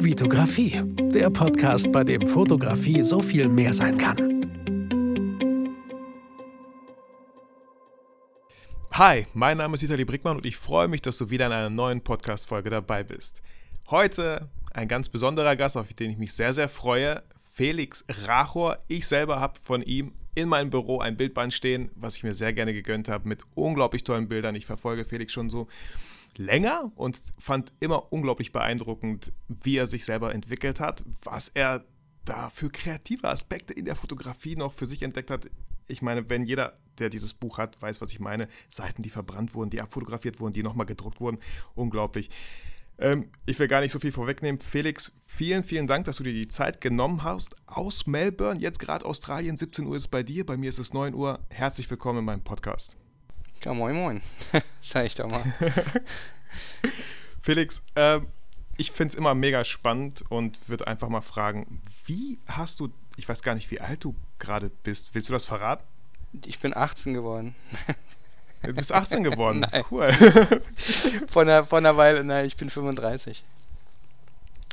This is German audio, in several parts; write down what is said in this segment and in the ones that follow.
Vitografie, der Podcast, bei dem Fotografie so viel mehr sein kann. Hi, mein Name ist Vitali Brickmann und ich freue mich, dass du wieder in einer neuen Podcast-Folge dabei bist. Heute ein ganz besonderer Gast, auf den ich mich sehr, sehr freue. Felix Rachor. Ich selber habe von ihm in meinem Büro ein Bildband stehen, was ich mir sehr gerne gegönnt habe, mit unglaublich tollen Bildern. Ich verfolge Felix schon so länger und fand immer unglaublich beeindruckend, wie er sich selber entwickelt hat, was er da für kreative Aspekte in der Fotografie noch für sich entdeckt hat. Ich meine, wenn jeder, der dieses Buch hat, weiß, was ich meine, Seiten, die verbrannt wurden, die abfotografiert wurden, die nochmal gedruckt wurden, unglaublich. Ähm, ich will gar nicht so viel vorwegnehmen. Felix, vielen, vielen Dank, dass du dir die Zeit genommen hast. Aus Melbourne, jetzt gerade Australien, 17 Uhr ist bei dir, bei mir ist es 9 Uhr. Herzlich willkommen in meinem Podcast. Ja, moin, moin. Sag ich doch mal. Felix, äh, ich finde es immer mega spannend und würde einfach mal fragen, wie hast du, ich weiß gar nicht, wie alt du gerade bist. Willst du das verraten? Ich bin 18 geworden. Du bist 18 geworden. Nein. Cool. von, einer, von einer Weile, nein, ich bin 35.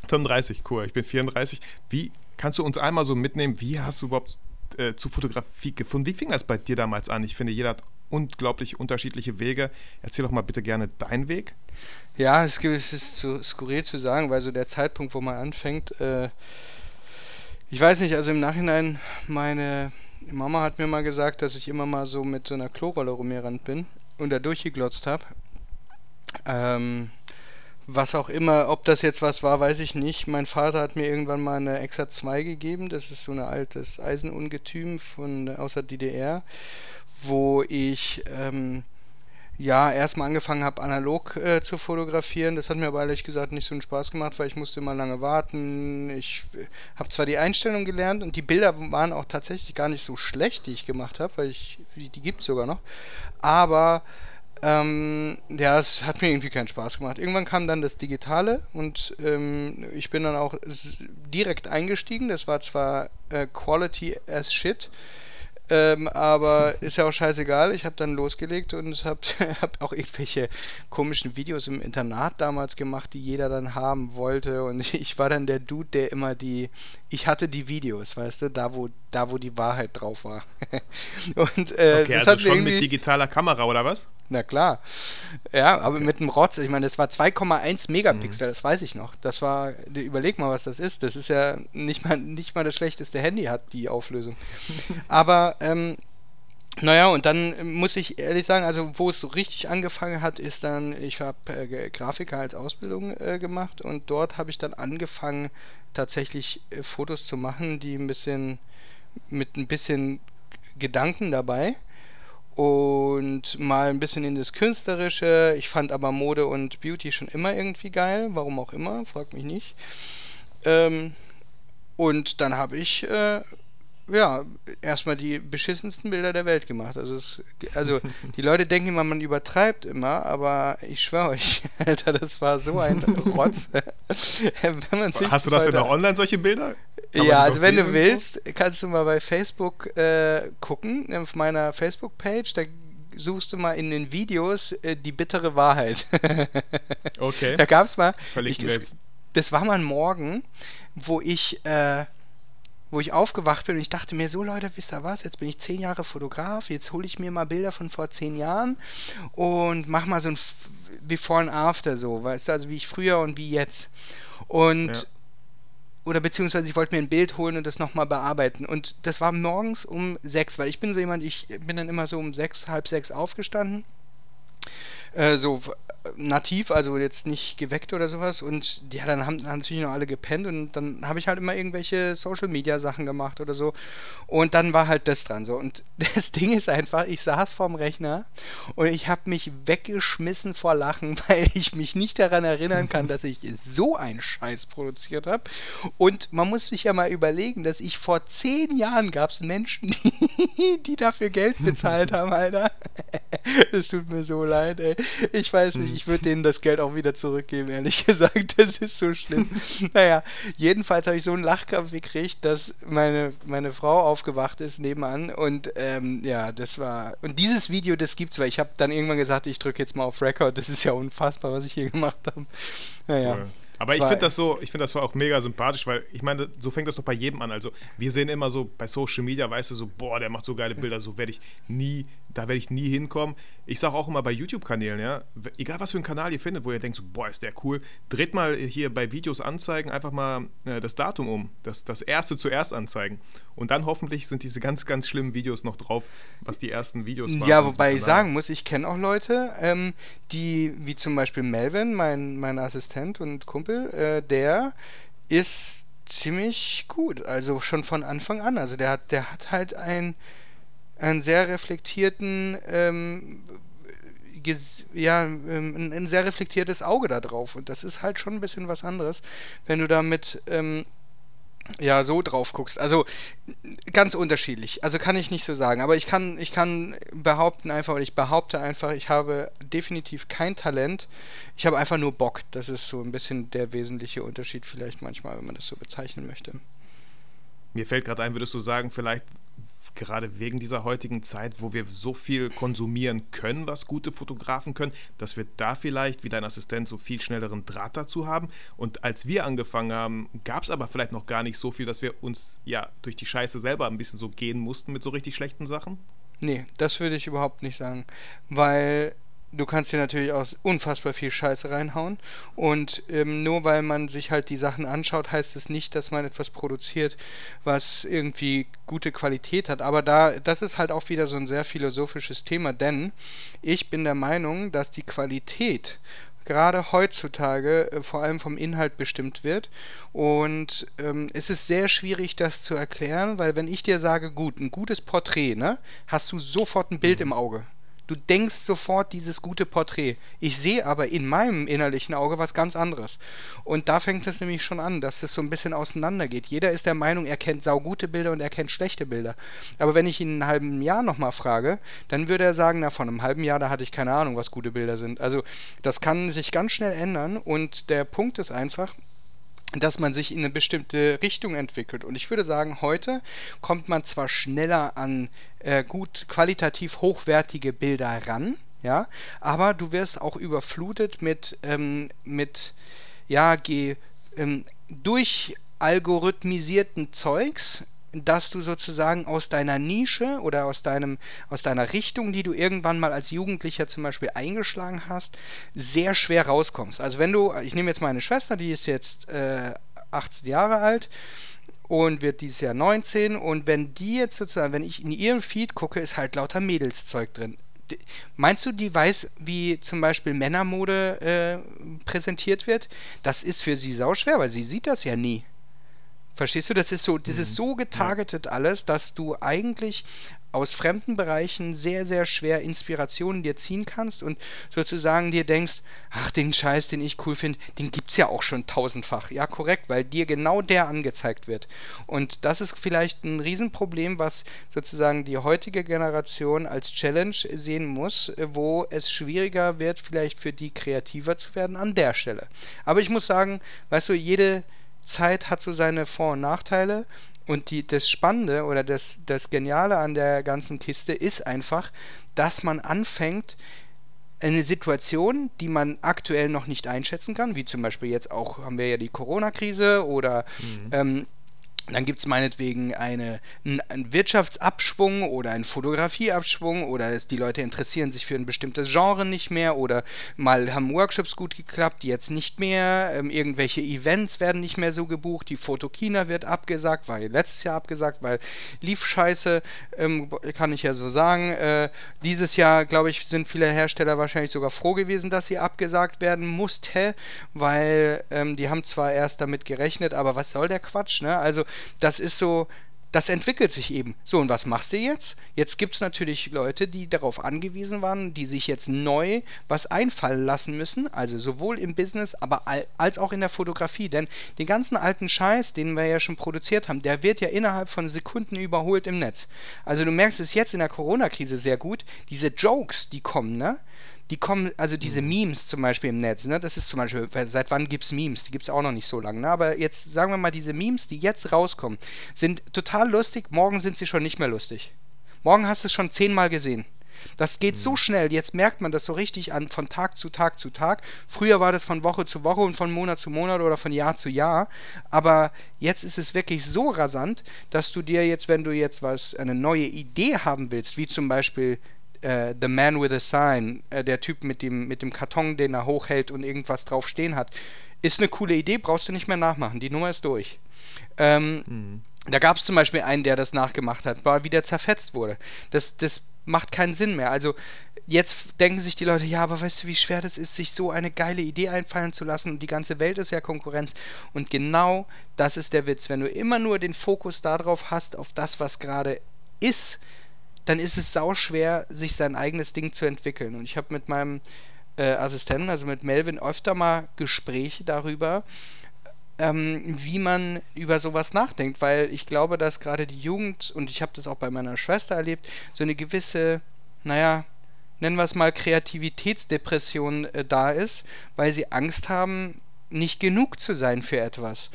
35, cool. Ich bin 34. Wie kannst du uns einmal so mitnehmen, wie hast du überhaupt äh, zu Fotografie gefunden? Wie fing das bei dir damals an? Ich finde, jeder hat unglaublich unterschiedliche Wege. Erzähl doch mal bitte gerne deinen Weg. Ja, es, ist zu skurril zu sagen, weil so der Zeitpunkt, wo man anfängt, äh, ich weiß nicht, also im Nachhinein, meine Mama hat mir mal gesagt, dass ich immer mal so mit so einer Klorolle rumgerannt bin und da durchgeglotzt habe. Ähm, was auch immer, ob das jetzt was war, weiß ich nicht. Mein Vater hat mir irgendwann mal eine Exa 2 gegeben. Das ist so ein altes Eisenungetüm von aus der DDR, wo ich ähm, ja erstmal angefangen habe, analog äh, zu fotografieren. Das hat mir aber ehrlich gesagt nicht so einen Spaß gemacht, weil ich musste immer lange warten. Ich äh, habe zwar die Einstellung gelernt und die Bilder waren auch tatsächlich gar nicht so schlecht, die ich gemacht habe, weil ich die, die gibt es sogar noch. Aber ähm, ja, es hat mir irgendwie keinen Spaß gemacht. Irgendwann kam dann das Digitale und ähm, ich bin dann auch direkt eingestiegen. Das war zwar äh, Quality as shit, ähm, aber ist ja auch scheißegal. Ich habe dann losgelegt und habe hab auch irgendwelche komischen Videos im Internat damals gemacht, die jeder dann haben wollte. Und ich war dann der Dude, der immer die. Ich hatte die Videos, weißt du, da wo, da wo die Wahrheit drauf war. und äh, okay, das also schon mit digitaler Kamera oder was? Na klar. Ja, aber okay. mit einem Rotz, ich meine, das war 2,1 Megapixel, mhm. das weiß ich noch. Das war, überleg mal, was das ist. Das ist ja nicht mal, nicht mal das schlechteste Handy hat die Auflösung. aber, ähm, naja, und dann muss ich ehrlich sagen, also wo es so richtig angefangen hat, ist dann, ich habe äh, Grafiker als Ausbildung äh, gemacht und dort habe ich dann angefangen, tatsächlich äh, Fotos zu machen, die ein bisschen, mit ein bisschen Gedanken dabei und mal ein bisschen in das Künstlerische. Ich fand aber Mode und Beauty schon immer irgendwie geil, warum auch immer, frag mich nicht. Ähm, und dann habe ich äh, ja, erstmal die beschissensten Bilder der Welt gemacht. Also, es, also die Leute denken immer, man übertreibt immer, aber ich schwöre euch, Alter, das war so ein Rotz. Hast du das denn noch online, solche Bilder? Kann ja, also wenn du willst, kannst du mal bei Facebook äh, gucken, auf meiner Facebook-Page, da suchst du mal in den Videos äh, die bittere Wahrheit. okay. Da gab es mal. Ich, das, das war mal ein Morgen, wo ich äh, wo ich aufgewacht bin und ich dachte mir, so Leute, wisst ihr was, jetzt bin ich zehn Jahre Fotograf, jetzt hole ich mir mal Bilder von vor zehn Jahren und mach mal so ein Before and After so, weißt du, also wie ich früher und wie jetzt. Und ja. oder beziehungsweise ich wollte mir ein Bild holen und das nochmal bearbeiten. Und das war morgens um sechs, weil ich bin so jemand, ich bin dann immer so um sechs, halb sechs aufgestanden. Äh, so nativ, also jetzt nicht geweckt oder sowas. Und ja, dann haben, haben natürlich noch alle gepennt und dann habe ich halt immer irgendwelche Social Media Sachen gemacht oder so. Und dann war halt das dran so. Und das Ding ist einfach, ich saß vorm Rechner und ich habe mich weggeschmissen vor Lachen, weil ich mich nicht daran erinnern kann, dass ich so einen Scheiß produziert habe. Und man muss sich ja mal überlegen, dass ich vor zehn Jahren gab es Menschen, die, die dafür Geld bezahlt haben, Alter. Es tut mir so leid, ey. Ich weiß nicht, ich würde denen das Geld auch wieder zurückgeben, ehrlich gesagt. Das ist so schlimm. naja, jedenfalls habe ich so einen Lachkampf gekriegt, dass meine, meine Frau aufgewacht ist nebenan und ähm, ja, das war. Und dieses Video, das gibt's, weil ich habe dann irgendwann gesagt, ich drücke jetzt mal auf Record. Das ist ja unfassbar, was ich hier gemacht habe. Naja. Cool. Aber ich finde das so, ich finde das so auch mega sympathisch, weil ich meine, so fängt das doch bei jedem an. Also wir sehen immer so bei Social Media, weißt du, so, boah, der macht so geile Bilder, so werde ich nie, da werde ich nie hinkommen. Ich sage auch immer bei YouTube-Kanälen, ja, egal was für einen Kanal ihr findet, wo ihr denkt, so, boah, ist der cool, dreht mal hier bei Videos anzeigen, einfach mal äh, das Datum um, das, das erste zuerst anzeigen. Und dann hoffentlich sind diese ganz, ganz schlimmen Videos noch drauf, was die ersten Videos waren. Ja, wobei ich sagen muss, ich kenne auch Leute, ähm, die, wie zum Beispiel Melvin, mein, mein Assistent und Kumpel, äh, der ist ziemlich gut, also schon von Anfang an. Also der hat, der hat halt ein, einen sehr reflektierten, ähm, ja, ähm, ein, ein, sehr reflektiertes Auge da drauf. Und das ist halt schon ein bisschen was anderes, wenn du damit ähm, ja, so drauf guckst. Also ganz unterschiedlich. Also kann ich nicht so sagen. Aber ich kann, ich kann behaupten einfach, oder ich behaupte einfach, ich habe definitiv kein Talent. Ich habe einfach nur Bock. Das ist so ein bisschen der wesentliche Unterschied vielleicht manchmal, wenn man das so bezeichnen möchte. Mir fällt gerade ein, würdest du sagen, vielleicht gerade wegen dieser heutigen Zeit, wo wir so viel konsumieren können, was gute Fotografen können, dass wir da vielleicht, wie dein Assistent, so viel schnelleren Draht dazu haben. Und als wir angefangen haben, gab es aber vielleicht noch gar nicht so viel, dass wir uns ja durch die Scheiße selber ein bisschen so gehen mussten mit so richtig schlechten Sachen. Nee, das würde ich überhaupt nicht sagen. Weil du kannst dir natürlich auch unfassbar viel Scheiße reinhauen. Und ähm, nur weil man sich halt die Sachen anschaut, heißt es nicht, dass man etwas produziert, was irgendwie gute Qualität hat. Aber da, das ist halt auch wieder so ein sehr philosophisches Thema, denn ich bin der Meinung, dass die Qualität gerade heutzutage äh, vor allem vom Inhalt bestimmt wird. Und ähm, es ist sehr schwierig, das zu erklären, weil wenn ich dir sage, gut, ein gutes Porträt, ne, hast du sofort ein Bild mhm. im Auge. Du denkst sofort dieses gute Porträt. Ich sehe aber in meinem innerlichen Auge was ganz anderes. Und da fängt es nämlich schon an, dass es so ein bisschen auseinandergeht. Jeder ist der Meinung, er kennt saugute Bilder und er kennt schlechte Bilder. Aber wenn ich ihn in einem halben Jahr nochmal frage, dann würde er sagen, na, von einem halben Jahr, da hatte ich keine Ahnung, was gute Bilder sind. Also das kann sich ganz schnell ändern und der Punkt ist einfach, dass man sich in eine bestimmte Richtung entwickelt. Und ich würde sagen, heute kommt man zwar schneller an äh, gut qualitativ hochwertige Bilder ran, ja, aber du wirst auch überflutet mit, ähm, mit ja, ge, ähm, durch algorithmisierten Zeugs, dass du sozusagen aus deiner Nische oder aus deinem aus deiner Richtung, die du irgendwann mal als Jugendlicher zum Beispiel eingeschlagen hast, sehr schwer rauskommst. Also wenn du, ich nehme jetzt meine Schwester, die ist jetzt äh, 18 Jahre alt und wird dieses Jahr 19 und wenn die jetzt sozusagen, wenn ich in ihrem Feed gucke, ist halt lauter Mädelszeug drin. Meinst du, die weiß, wie zum Beispiel Männermode äh, präsentiert wird? Das ist für sie sauschwer, weil sie sieht das ja nie. Verstehst du? Das ist so, das ist mhm. so getargetet alles, dass du eigentlich aus fremden Bereichen sehr, sehr schwer Inspirationen dir ziehen kannst und sozusagen dir denkst, ach, den Scheiß, den ich cool finde, den gibt es ja auch schon tausendfach. Ja, korrekt, weil dir genau der angezeigt wird. Und das ist vielleicht ein Riesenproblem, was sozusagen die heutige Generation als Challenge sehen muss, wo es schwieriger wird, vielleicht für die kreativer zu werden an der Stelle. Aber ich muss sagen, weißt du, jede Zeit hat so seine Vor- und Nachteile. Und die, das Spannende oder das, das Geniale an der ganzen Kiste ist einfach, dass man anfängt, eine Situation, die man aktuell noch nicht einschätzen kann, wie zum Beispiel jetzt auch haben wir ja die Corona-Krise oder mhm. ähm, dann gibt es meinetwegen eine, einen Wirtschaftsabschwung oder einen Fotografieabschwung oder die Leute interessieren sich für ein bestimmtes Genre nicht mehr oder mal haben Workshops gut geklappt, jetzt nicht mehr. Ähm, irgendwelche Events werden nicht mehr so gebucht. Die Fotokina wird abgesagt, war letztes Jahr abgesagt, weil lief scheiße, ähm, kann ich ja so sagen. Äh, dieses Jahr, glaube ich, sind viele Hersteller wahrscheinlich sogar froh gewesen, dass sie abgesagt werden musste, weil ähm, die haben zwar erst damit gerechnet, aber was soll der Quatsch, ne? Also das ist so, das entwickelt sich eben. So, und was machst du jetzt? Jetzt gibt es natürlich Leute, die darauf angewiesen waren, die sich jetzt neu was einfallen lassen müssen, also sowohl im Business, aber als auch in der Fotografie. Denn den ganzen alten Scheiß, den wir ja schon produziert haben, der wird ja innerhalb von Sekunden überholt im Netz. Also du merkst es jetzt in der Corona-Krise sehr gut, diese Jokes, die kommen, ne? Die kommen, also diese mhm. Memes zum Beispiel im Netz, ne, das ist zum Beispiel, seit wann gibt es Memes? Die gibt es auch noch nicht so lange, ne? aber jetzt sagen wir mal, diese Memes, die jetzt rauskommen, sind total lustig, morgen sind sie schon nicht mehr lustig. Morgen hast du es schon zehnmal gesehen. Das geht mhm. so schnell. Jetzt merkt man das so richtig an von Tag zu Tag zu Tag. Früher war das von Woche zu Woche und von Monat zu Monat oder von Jahr zu Jahr. Aber jetzt ist es wirklich so rasant, dass du dir jetzt, wenn du jetzt was, eine neue Idee haben willst, wie zum Beispiel äh, The Man with a Sign, äh, der Typ mit dem, mit dem Karton, den er hochhält und irgendwas drauf stehen hat, ist eine coole Idee, brauchst du nicht mehr nachmachen. Die Nummer ist durch. Ähm, mhm. Da gab es zum Beispiel einen, der das nachgemacht hat, war wieder zerfetzt wurde. Das, das macht keinen Sinn mehr. Also jetzt denken sich die Leute, ja, aber weißt du, wie schwer das ist, sich so eine geile Idee einfallen zu lassen und die ganze Welt ist ja Konkurrenz. Und genau das ist der Witz. Wenn du immer nur den Fokus darauf hast, auf das, was gerade ist, dann ist es sau schwer, sich sein eigenes Ding zu entwickeln. Und ich habe mit meinem äh, Assistenten, also mit Melvin, öfter mal Gespräche darüber, ähm, wie man über sowas nachdenkt, weil ich glaube, dass gerade die Jugend, und ich habe das auch bei meiner Schwester erlebt, so eine gewisse, naja, nennen wir es mal Kreativitätsdepression äh, da ist, weil sie Angst haben, nicht genug zu sein für etwas.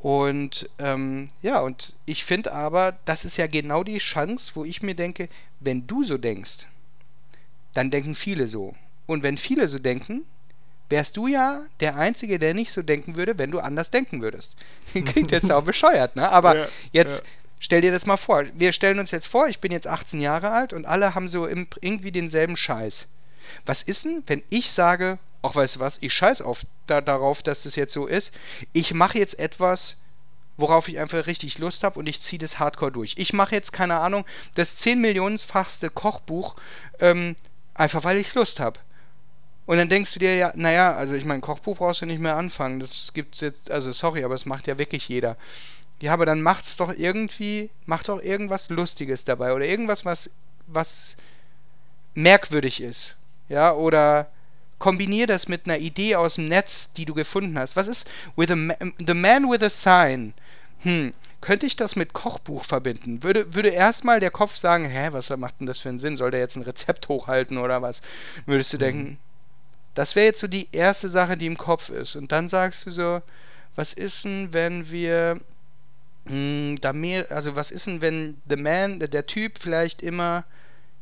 Und ähm, ja, und ich finde aber, das ist ja genau die Chance, wo ich mir denke, wenn du so denkst, dann denken viele so. Und wenn viele so denken, wärst du ja der Einzige, der nicht so denken würde, wenn du anders denken würdest. Klingt jetzt auch bescheuert, ne? Aber ja, jetzt ja. stell dir das mal vor. Wir stellen uns jetzt vor, ich bin jetzt 18 Jahre alt und alle haben so im, irgendwie denselben Scheiß. Was ist denn, wenn ich sage, ach weißt du was, ich scheiß auf da, darauf, dass das jetzt so ist. Ich mache jetzt etwas, worauf ich einfach richtig Lust habe und ich ziehe das Hardcore durch. Ich mache jetzt, keine Ahnung, das 10 Millionenfachste Kochbuch, ähm, einfach weil ich Lust habe. Und dann denkst du dir ja, naja, also ich meine, Kochbuch brauchst du nicht mehr anfangen. Das gibt's jetzt, also sorry, aber es macht ja wirklich jeder. Ja, aber dann macht's doch irgendwie, macht doch irgendwas Lustiges dabei oder irgendwas, was, was merkwürdig ist. Ja, oder kombinier das mit einer Idee aus dem Netz, die du gefunden hast. Was ist with a ma The Man with a Sign? Hm, könnte ich das mit Kochbuch verbinden? Würde, würde erstmal der Kopf sagen, hä, was macht denn das für einen Sinn? Soll der jetzt ein Rezept hochhalten oder was? Würdest du mhm. denken, das wäre jetzt so die erste Sache, die im Kopf ist. Und dann sagst du so, was ist denn, wenn wir mh, hm, da mehr, also was ist denn, wenn the man, der Typ vielleicht immer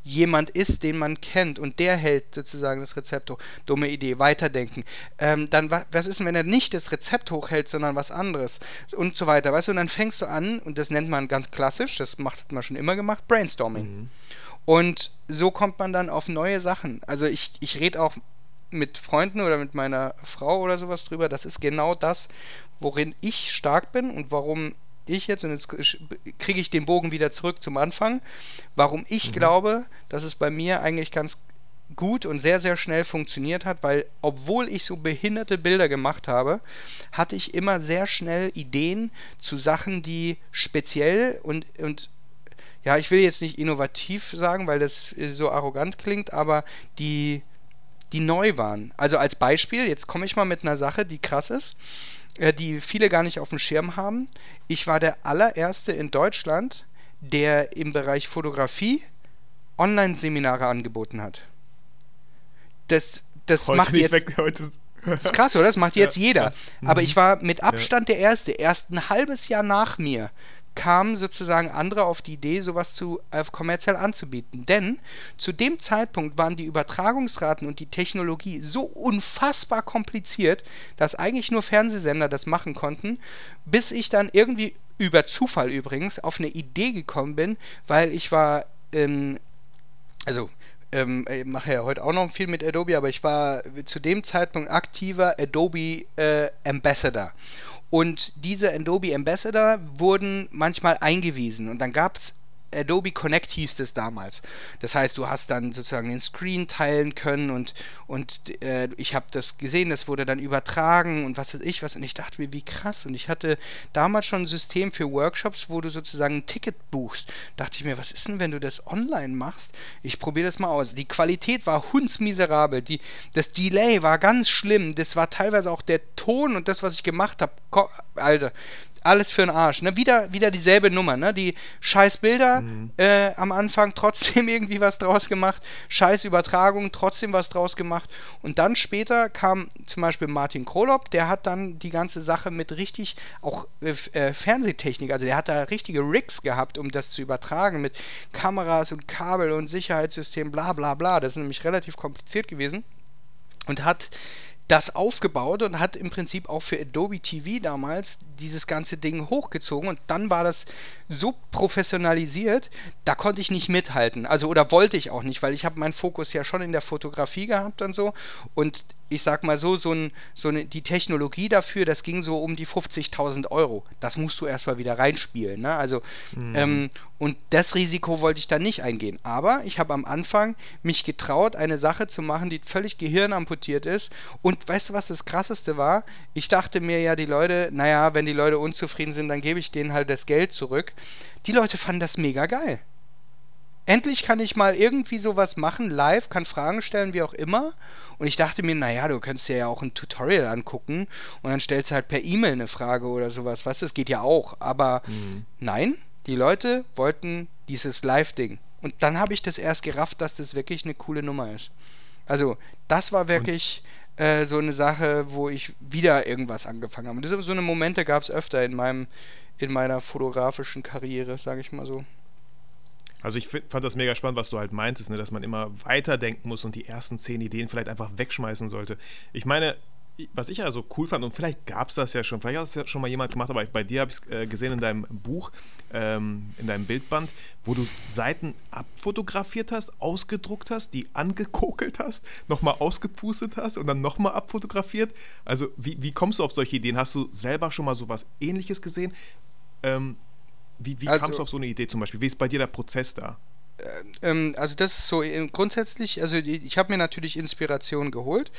jemand ist, den man kennt und der hält sozusagen das Rezept hoch. Dumme Idee, weiterdenken. Ähm, dann, was ist denn, wenn er nicht das Rezept hochhält, sondern was anderes? Und so weiter, weißt du? Und dann fängst du an, und das nennt man ganz klassisch, das macht, hat man schon immer gemacht, Brainstorming. Mhm. Und so kommt man dann auf neue Sachen. Also ich, ich rede auch mit Freunden oder mit meiner Frau oder sowas drüber. Das ist genau das, worin ich stark bin und warum ich jetzt, und jetzt kriege ich den Bogen wieder zurück zum Anfang, warum ich mhm. glaube, dass es bei mir eigentlich ganz gut und sehr, sehr schnell funktioniert hat, weil obwohl ich so behinderte Bilder gemacht habe, hatte ich immer sehr schnell Ideen zu Sachen, die speziell und, und ja, ich will jetzt nicht innovativ sagen, weil das so arrogant klingt, aber die die neu waren. Also als Beispiel, jetzt komme ich mal mit einer Sache, die krass ist, äh, die viele gar nicht auf dem Schirm haben. Ich war der allererste in Deutschland, der im Bereich Fotografie Online-Seminare angeboten hat. Das, das macht jetzt. Weg, heute das ist krass, oder? Das macht jetzt ja, jeder. Aber mhm. ich war mit Abstand ja. der Erste. Erst ein halbes Jahr nach mir kamen sozusagen andere auf die Idee, sowas zu äh, kommerziell anzubieten. Denn zu dem Zeitpunkt waren die Übertragungsraten und die Technologie so unfassbar kompliziert, dass eigentlich nur Fernsehsender das machen konnten, bis ich dann irgendwie über Zufall übrigens auf eine Idee gekommen bin, weil ich war, ähm, also ähm, ich mache ja heute auch noch viel mit Adobe, aber ich war zu dem Zeitpunkt aktiver Adobe äh, Ambassador. Und diese Adobe Ambassador wurden manchmal eingewiesen. Und dann gab es Adobe Connect hieß es damals. Das heißt, du hast dann sozusagen den Screen teilen können und, und äh, ich habe das gesehen, das wurde dann übertragen und was weiß ich was. Und ich dachte mir, wie krass. Und ich hatte damals schon ein System für Workshops, wo du sozusagen ein Ticket buchst. Dachte ich mir, was ist denn, wenn du das online machst? Ich probiere das mal aus. Die Qualität war hundsmiserabel. Die, das Delay war ganz schlimm. Das war teilweise auch der Ton und das, was ich gemacht habe. Alter, alles für den Arsch. Ne? Wieder, wieder dieselbe Nummer. Ne? Die scheiß Bilder, mhm. äh, am Anfang, trotzdem irgendwie was draus gemacht. Scheiß Übertragung, trotzdem was draus gemacht. Und dann später kam zum Beispiel Martin Krolop, der hat dann die ganze Sache mit richtig auch äh, äh, Fernsehtechnik, also der hat da richtige Rigs gehabt, um das zu übertragen mit Kameras und Kabel und Sicherheitssystem, bla bla bla. Das ist nämlich relativ kompliziert gewesen. Und hat das aufgebaut und hat im Prinzip auch für Adobe TV damals dieses ganze Ding hochgezogen. Und dann war das so professionalisiert, da konnte ich nicht mithalten. Also oder wollte ich auch nicht, weil ich habe meinen Fokus ja schon in der Fotografie gehabt und so und ich sag mal so, so, ein, so eine, die Technologie dafür, das ging so um die 50.000 Euro. Das musst du erstmal wieder reinspielen. Ne? Also, mhm. ähm, und das Risiko wollte ich dann nicht eingehen. Aber ich habe am Anfang mich getraut, eine Sache zu machen, die völlig gehirnamputiert ist. Und weißt du, was das Krasseste war? Ich dachte mir ja, die Leute, naja, wenn die Leute unzufrieden sind, dann gebe ich denen halt das Geld zurück. Die Leute fanden das mega geil. Endlich kann ich mal irgendwie sowas machen, live, kann Fragen stellen, wie auch immer. Und ich dachte mir, naja, du könntest dir ja auch ein Tutorial angucken und dann stellst du halt per E-Mail eine Frage oder sowas. Was, das geht ja auch. Aber mhm. nein, die Leute wollten dieses Live-Ding. Und dann habe ich das erst gerafft, dass das wirklich eine coole Nummer ist. Also, das war wirklich äh, so eine Sache, wo ich wieder irgendwas angefangen habe. Und so eine Momente gab es öfter in meinem in meiner fotografischen Karriere, sage ich mal so. Also ich fand das mega spannend, was du halt meintest, ne, dass man immer weiterdenken muss und die ersten zehn Ideen vielleicht einfach wegschmeißen sollte. Ich meine, was ich ja so cool fand, und vielleicht gab es das ja schon, vielleicht hat es ja schon mal jemand gemacht, aber bei dir habe ich es äh, gesehen in deinem Buch, ähm, in deinem Bildband, wo du Seiten abfotografiert hast, ausgedruckt hast, die angekokelt hast, nochmal ausgepustet hast und dann nochmal abfotografiert. Also wie, wie kommst du auf solche Ideen? Hast du selber schon mal so was ähnliches gesehen? Ähm, wie, wie also, kamst du auf so eine Idee zum Beispiel? Wie ist bei dir der Prozess da? Äh, ähm, also das ist so äh, grundsätzlich, also ich habe mir natürlich Inspiration geholt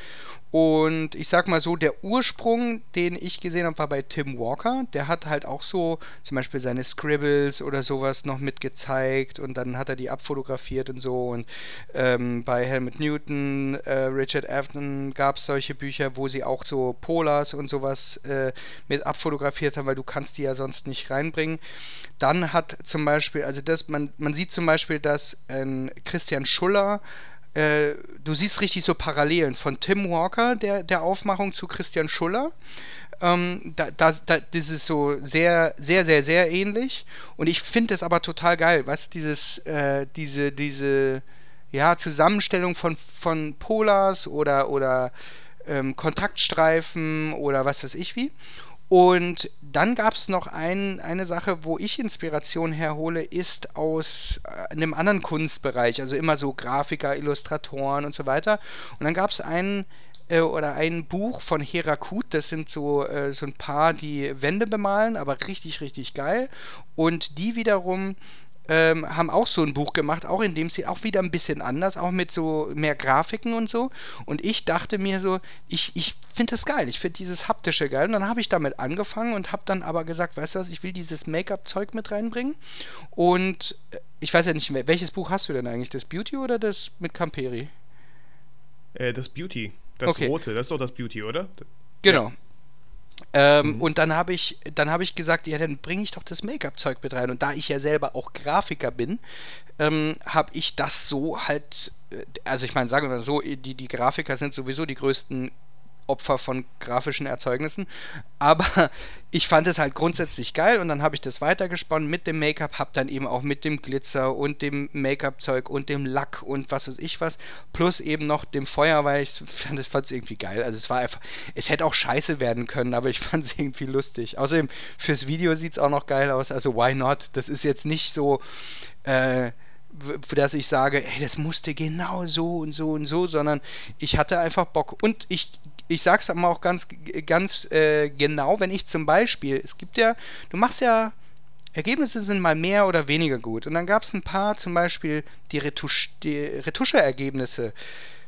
und ich sag mal so, der Ursprung, den ich gesehen habe, war bei Tim Walker. Der hat halt auch so zum Beispiel seine Scribbles oder sowas noch mitgezeigt und dann hat er die abfotografiert und so. Und ähm, bei Helmut Newton, äh, Richard Afton gab es solche Bücher, wo sie auch so Polars und sowas äh, mit abfotografiert haben, weil du kannst die ja sonst nicht reinbringen. Dann hat zum Beispiel, also das, man, man sieht zum Beispiel, dass ähm, Christian Schuller äh, du siehst richtig so Parallelen von Tim Walker, der, der Aufmachung zu Christian Schuller. Ähm, da, da, da, das ist so sehr, sehr, sehr, sehr ähnlich. Und ich finde es aber total geil, weißt du, dieses, äh, diese, diese, ja, Zusammenstellung von, von Polars oder, oder ähm, Kontaktstreifen oder was weiß ich wie. Und dann gab es noch ein, eine Sache, wo ich Inspiration herhole, ist aus äh, einem anderen Kunstbereich, also immer so Grafiker, Illustratoren und so weiter. Und dann gab es einen äh, oder ein Buch von Herakut, das sind so, äh, so ein paar, die Wände bemalen, aber richtig, richtig geil. Und die wiederum ähm, haben auch so ein Buch gemacht, auch in dem sie auch wieder ein bisschen anders, auch mit so mehr Grafiken und so. Und ich dachte mir so, ich, ich finde das geil, ich finde dieses haptische geil. Und dann habe ich damit angefangen und habe dann aber gesagt, weißt du was, ich will dieses Make-up-Zeug mit reinbringen. Und äh, ich weiß ja nicht, welches Buch hast du denn eigentlich? Das Beauty oder das mit Camperi? Äh, das Beauty. Das okay. rote, das ist doch das Beauty, oder? Genau. Ja. Ähm, mhm. Und dann habe ich, dann habe ich gesagt, ja, dann bringe ich doch das Make-up-Zeug mit rein. Und da ich ja selber auch Grafiker bin, ähm, habe ich das so halt, äh, also ich meine, sagen wir mal so, die, die Grafiker sind sowieso die größten Opfer von grafischen Erzeugnissen. Aber ich fand es halt grundsätzlich geil und dann habe ich das weitergesponnen mit dem Make-up, habe dann eben auch mit dem Glitzer und dem Make-up-Zeug und dem Lack und was weiß ich was, plus eben noch dem Feuer, weil ich fand es irgendwie geil. Also es war einfach, es hätte auch scheiße werden können, aber ich fand es irgendwie lustig. Außerdem fürs Video sieht es auch noch geil aus, also why not? Das ist jetzt nicht so, äh, für das ich sage, ey, das musste genau so und so und so, sondern ich hatte einfach Bock. Und ich ich sag's aber auch ganz, ganz äh, genau, wenn ich zum Beispiel, es gibt ja, du machst ja, Ergebnisse sind mal mehr oder weniger gut. Und dann gab es ein paar, zum Beispiel die, Retusch, die Retusche-Ergebnisse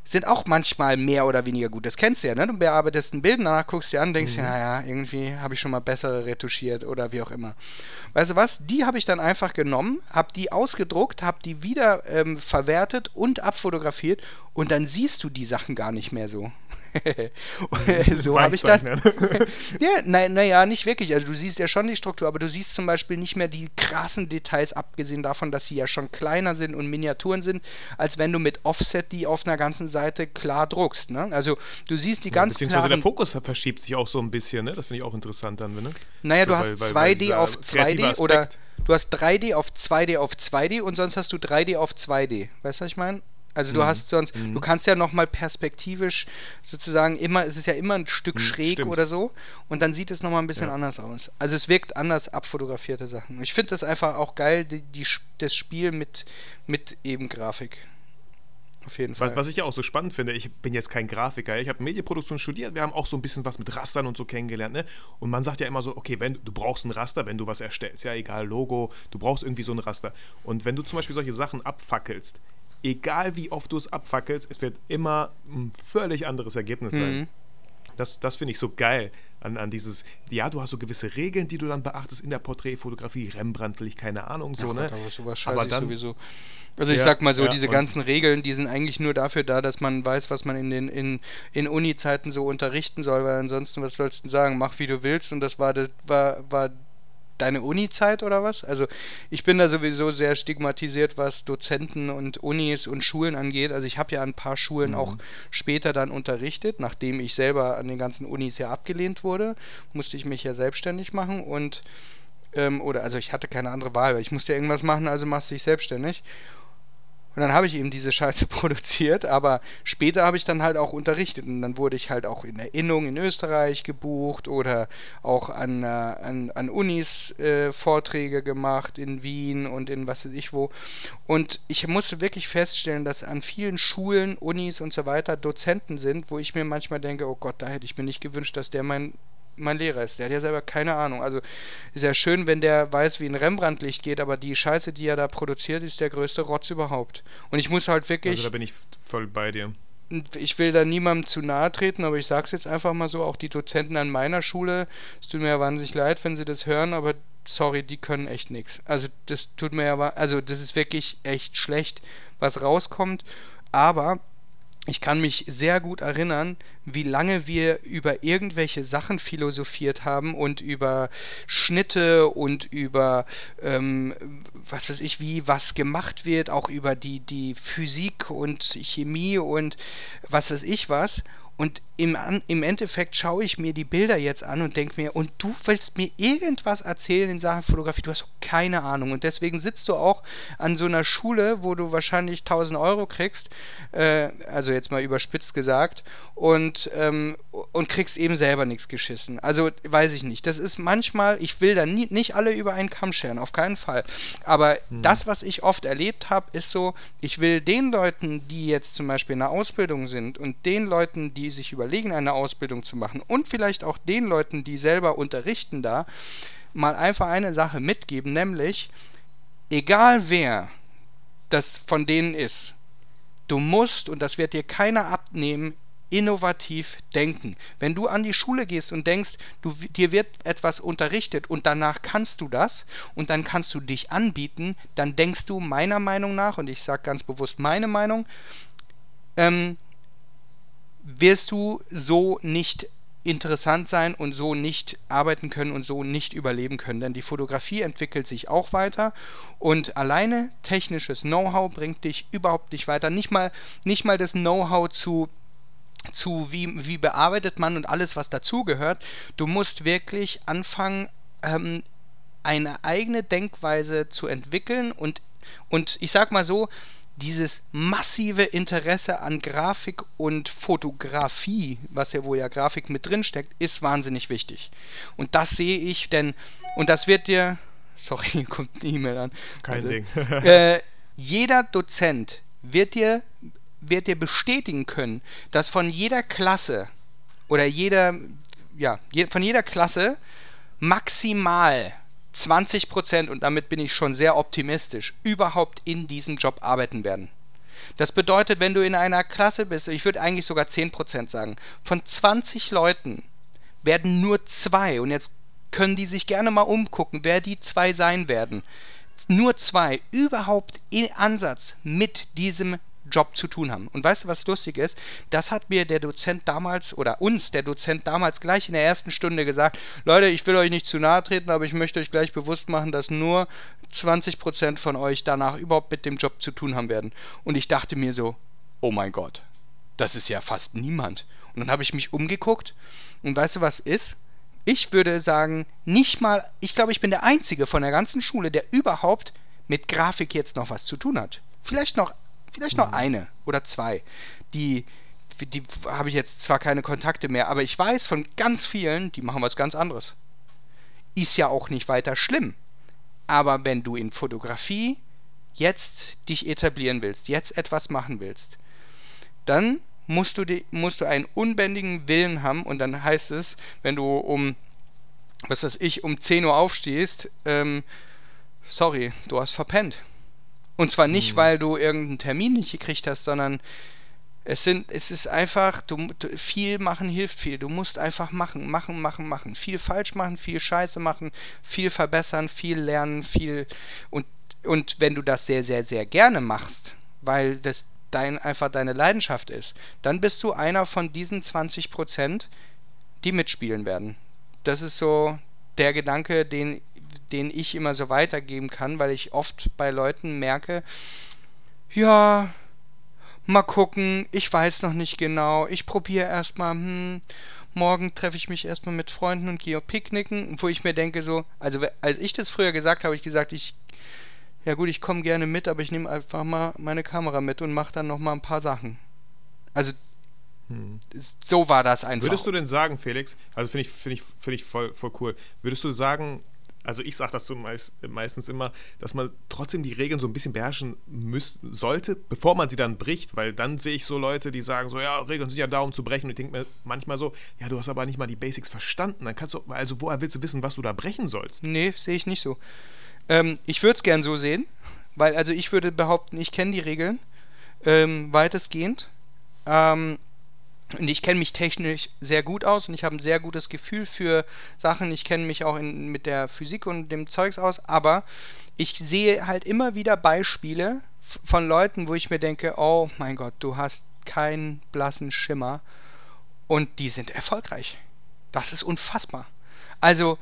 sind auch manchmal mehr oder weniger gut. Das kennst du ja, ne? Du bearbeitest ein Bild, danach guckst du dir an, denkst dir, mhm. naja, irgendwie habe ich schon mal bessere retuschiert oder wie auch immer. Weißt du was? Die habe ich dann einfach genommen, habe die ausgedruckt, habe die wieder ähm, verwertet und abfotografiert und dann siehst du die Sachen gar nicht mehr so. so habe ich dann. ja, naja, na nicht wirklich. Also du siehst ja schon die Struktur, aber du siehst zum Beispiel nicht mehr die krassen Details, abgesehen davon, dass sie ja schon kleiner sind und Miniaturen sind, als wenn du mit Offset die auf einer ganzen Seite klar druckst. Ne? Also du siehst die ja, ganz Beziehungsweise klaren, der Fokus verschiebt sich auch so ein bisschen, ne? Das finde ich auch interessant dann, ne? Naja, so, du hast weil, 2D weil auf 2D oder du hast 3D auf 2D auf 2D und sonst hast du 3D auf 2D. Weißt du, was ich meine? Also du mhm. hast sonst, mhm. du kannst ja nochmal perspektivisch sozusagen immer, es ist ja immer ein Stück mhm, schräg stimmt. oder so und dann sieht es nochmal ein bisschen ja. anders aus. Also es wirkt anders abfotografierte Sachen. Ich finde das einfach auch geil, die, die, das Spiel mit, mit eben Grafik. Auf jeden Fall. Was, was ich ja auch so spannend finde, ich bin jetzt kein Grafiker, ich habe Medienproduktion studiert, wir haben auch so ein bisschen was mit Rastern und so kennengelernt, ne? Und man sagt ja immer so, okay, wenn du brauchst ein Raster, wenn du was erstellst, ja, egal, Logo, du brauchst irgendwie so ein Raster. Und wenn du zum Beispiel solche Sachen abfackelst, egal wie oft du es abfackelst, es wird immer ein völlig anderes Ergebnis sein. Mhm. Das, das finde ich so geil an, an dieses, ja, du hast so gewisse Regeln, die du dann beachtest in der Porträtfotografie, Rembrandtlich, keine Ahnung, so, Ach ne? aber sowas aber dann, sowieso. Also ich ja, sag mal so, ja, diese ganzen Regeln, die sind eigentlich nur dafür da, dass man weiß, was man in den in, in Uni-Zeiten so unterrichten soll, weil ansonsten, was sollst du sagen, mach wie du willst und das war, das war, war deine Uni-Zeit oder was? Also ich bin da sowieso sehr stigmatisiert, was Dozenten und Unis und Schulen angeht. Also ich habe ja an ein paar Schulen mhm. auch später dann unterrichtet, nachdem ich selber an den ganzen Unis ja abgelehnt wurde, musste ich mich ja selbstständig machen und ähm, oder also ich hatte keine andere Wahl, weil ich musste ja irgendwas machen, also machst du dich selbstständig. Und dann habe ich eben diese Scheiße produziert, aber später habe ich dann halt auch unterrichtet und dann wurde ich halt auch in Erinnerung in Österreich gebucht oder auch an, äh, an, an Unis äh, Vorträge gemacht in Wien und in was weiß ich wo. Und ich musste wirklich feststellen, dass an vielen Schulen, Unis und so weiter Dozenten sind, wo ich mir manchmal denke, oh Gott, da hätte ich mir nicht gewünscht, dass der mein mein Lehrer ist. Der hat ja selber keine Ahnung. Also ist ja schön, wenn der weiß, wie ein Rembrandt-Licht geht, aber die Scheiße, die er da produziert, ist der größte Rotz überhaupt. Und ich muss halt wirklich. Also da bin ich voll bei dir. Ich will da niemandem zu nahe treten, aber ich sag's jetzt einfach mal so, auch die Dozenten an meiner Schule, es tut mir ja wahnsinnig leid, wenn sie das hören, aber sorry, die können echt nichts. Also das tut mir ja, also das ist wirklich echt schlecht, was rauskommt. Aber ich kann mich sehr gut erinnern, wie lange wir über irgendwelche Sachen philosophiert haben und über Schnitte und über ähm, was weiß ich, wie was gemacht wird, auch über die, die Physik und Chemie und was weiß ich was. Und im, im Endeffekt schaue ich mir die Bilder jetzt an und denke mir, und du willst mir irgendwas erzählen in Sachen Fotografie, du hast keine Ahnung. Und deswegen sitzt du auch an so einer Schule, wo du wahrscheinlich 1000 Euro kriegst, äh, also jetzt mal überspitzt gesagt, und, ähm, und kriegst eben selber nichts geschissen. Also weiß ich nicht. Das ist manchmal, ich will da nie, nicht alle über einen Kamm scheren, auf keinen Fall. Aber hm. das, was ich oft erlebt habe, ist so, ich will den Leuten, die jetzt zum Beispiel in der Ausbildung sind und den Leuten, die sich überlegen, eine Ausbildung zu machen und vielleicht auch den Leuten, die selber unterrichten da, mal einfach eine Sache mitgeben, nämlich, egal wer das von denen ist, du musst, und das wird dir keiner abnehmen, innovativ denken. Wenn du an die Schule gehst und denkst, du, dir wird etwas unterrichtet und danach kannst du das und dann kannst du dich anbieten, dann denkst du meiner Meinung nach, und ich sage ganz bewusst meine Meinung, ähm, wirst du so nicht interessant sein und so nicht arbeiten können und so nicht überleben können. Denn die Fotografie entwickelt sich auch weiter und alleine technisches Know-how bringt dich überhaupt nicht weiter. Nicht mal, nicht mal das Know-how zu zu wie, wie bearbeitet man und alles, was dazugehört. Du musst wirklich anfangen, ähm, eine eigene Denkweise zu entwickeln und, und ich sag mal so, dieses massive Interesse an Grafik und Fotografie, was ja wohl ja Grafik mit drin steckt, ist wahnsinnig wichtig. Und das sehe ich, denn, und das wird dir, sorry, kommt eine E-Mail an. Kein also, Ding. äh, jeder Dozent wird dir, wird dir bestätigen können, dass von jeder Klasse oder jeder, ja, von jeder Klasse maximal 20 Prozent, und damit bin ich schon sehr optimistisch, überhaupt in diesem Job arbeiten werden. Das bedeutet, wenn du in einer Klasse bist, ich würde eigentlich sogar 10 Prozent sagen, von 20 Leuten werden nur zwei, und jetzt können die sich gerne mal umgucken, wer die zwei sein werden, nur zwei überhaupt in Ansatz mit diesem Job zu tun haben. Und weißt du, was lustig ist? Das hat mir der Dozent damals oder uns der Dozent damals gleich in der ersten Stunde gesagt. Leute, ich will euch nicht zu nahe treten, aber ich möchte euch gleich bewusst machen, dass nur 20% von euch danach überhaupt mit dem Job zu tun haben werden. Und ich dachte mir so, oh mein Gott, das ist ja fast niemand. Und dann habe ich mich umgeguckt und weißt du, was ist? Ich würde sagen, nicht mal, ich glaube, ich bin der Einzige von der ganzen Schule, der überhaupt mit Grafik jetzt noch was zu tun hat. Vielleicht noch Vielleicht noch mhm. eine oder zwei. Die, die habe ich jetzt zwar keine Kontakte mehr, aber ich weiß von ganz vielen, die machen was ganz anderes. Ist ja auch nicht weiter schlimm. Aber wenn du in Fotografie jetzt dich etablieren willst, jetzt etwas machen willst, dann musst du, die, musst du einen unbändigen Willen haben und dann heißt es, wenn du um, was weiß ich, um 10 Uhr aufstehst, ähm, sorry, du hast verpennt. Und zwar nicht, mhm. weil du irgendeinen Termin nicht gekriegt hast, sondern es sind, es ist einfach, du, viel machen hilft viel. Du musst einfach machen, machen, machen, machen. Viel falsch machen, viel Scheiße machen, viel verbessern, viel lernen, viel und und wenn du das sehr, sehr, sehr gerne machst, weil das dein einfach deine Leidenschaft ist, dann bist du einer von diesen 20 Prozent, die mitspielen werden. Das ist so der Gedanke, den den ich immer so weitergeben kann, weil ich oft bei Leuten merke, ja, mal gucken, ich weiß noch nicht genau, ich probiere erstmal, hm, morgen treffe ich mich erstmal mit Freunden und gehe picknicken, wo ich mir denke so, also als ich das früher gesagt habe, habe ich gesagt, ich, ja gut, ich komme gerne mit, aber ich nehme einfach mal meine Kamera mit und mache dann nochmal ein paar Sachen. Also hm. so war das einfach. Würdest du denn sagen, Felix, also finde ich, find ich, find ich voll, voll cool, würdest du sagen, also ich sage das so meist, meistens immer, dass man trotzdem die Regeln so ein bisschen beherrschen müß, sollte, bevor man sie dann bricht, weil dann sehe ich so Leute, die sagen so, ja, Regeln sind ja da, um zu brechen. Und ich denke mir manchmal so, ja, du hast aber nicht mal die Basics verstanden. Dann kannst du, also woher willst du wissen, was du da brechen sollst? Nee, sehe ich nicht so. Ähm, ich würde es gern so sehen, weil, also ich würde behaupten, ich kenne die Regeln ähm, weitestgehend. Ähm, und ich kenne mich technisch sehr gut aus und ich habe ein sehr gutes Gefühl für Sachen. Ich kenne mich auch in, mit der Physik und dem Zeugs aus, aber ich sehe halt immer wieder Beispiele von Leuten, wo ich mir denke, oh mein Gott, du hast keinen blassen Schimmer und die sind erfolgreich. Das ist unfassbar. Also,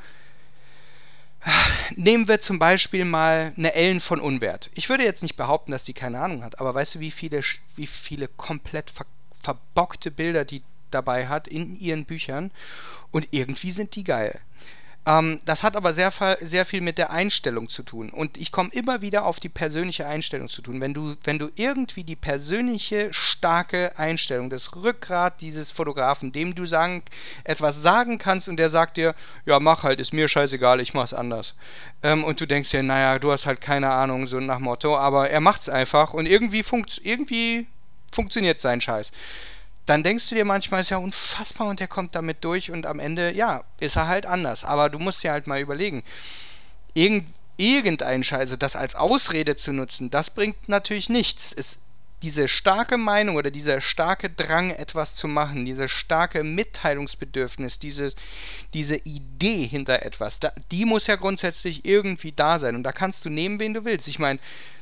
nehmen wir zum Beispiel mal eine Ellen von Unwert. Ich würde jetzt nicht behaupten, dass die keine Ahnung hat, aber weißt du, wie viele, wie viele komplett verkaufte verbockte Bilder, die dabei hat in ihren Büchern und irgendwie sind die geil. Ähm, das hat aber sehr, sehr viel mit der Einstellung zu tun und ich komme immer wieder auf die persönliche Einstellung zu tun. Wenn du, wenn du irgendwie die persönliche starke Einstellung, das Rückgrat dieses Fotografen, dem du sagen, etwas sagen kannst und der sagt dir, ja mach halt, ist mir scheißegal, ich mach's anders. Ähm, und du denkst dir, naja, du hast halt keine Ahnung, so nach Motto, aber er macht's einfach und irgendwie, funkt, irgendwie funktioniert sein Scheiß. Dann denkst du dir manchmal, ist ja unfassbar und der kommt damit durch und am Ende, ja, ist er halt anders. Aber du musst dir halt mal überlegen, irgend, irgendein Scheiße, das als Ausrede zu nutzen, das bringt natürlich nichts. Es, diese starke Meinung oder dieser starke Drang, etwas zu machen, dieses starke Mitteilungsbedürfnis, diese, diese Idee hinter etwas, da, die muss ja grundsätzlich irgendwie da sein. Und da kannst du nehmen, wen du willst. Ich meine,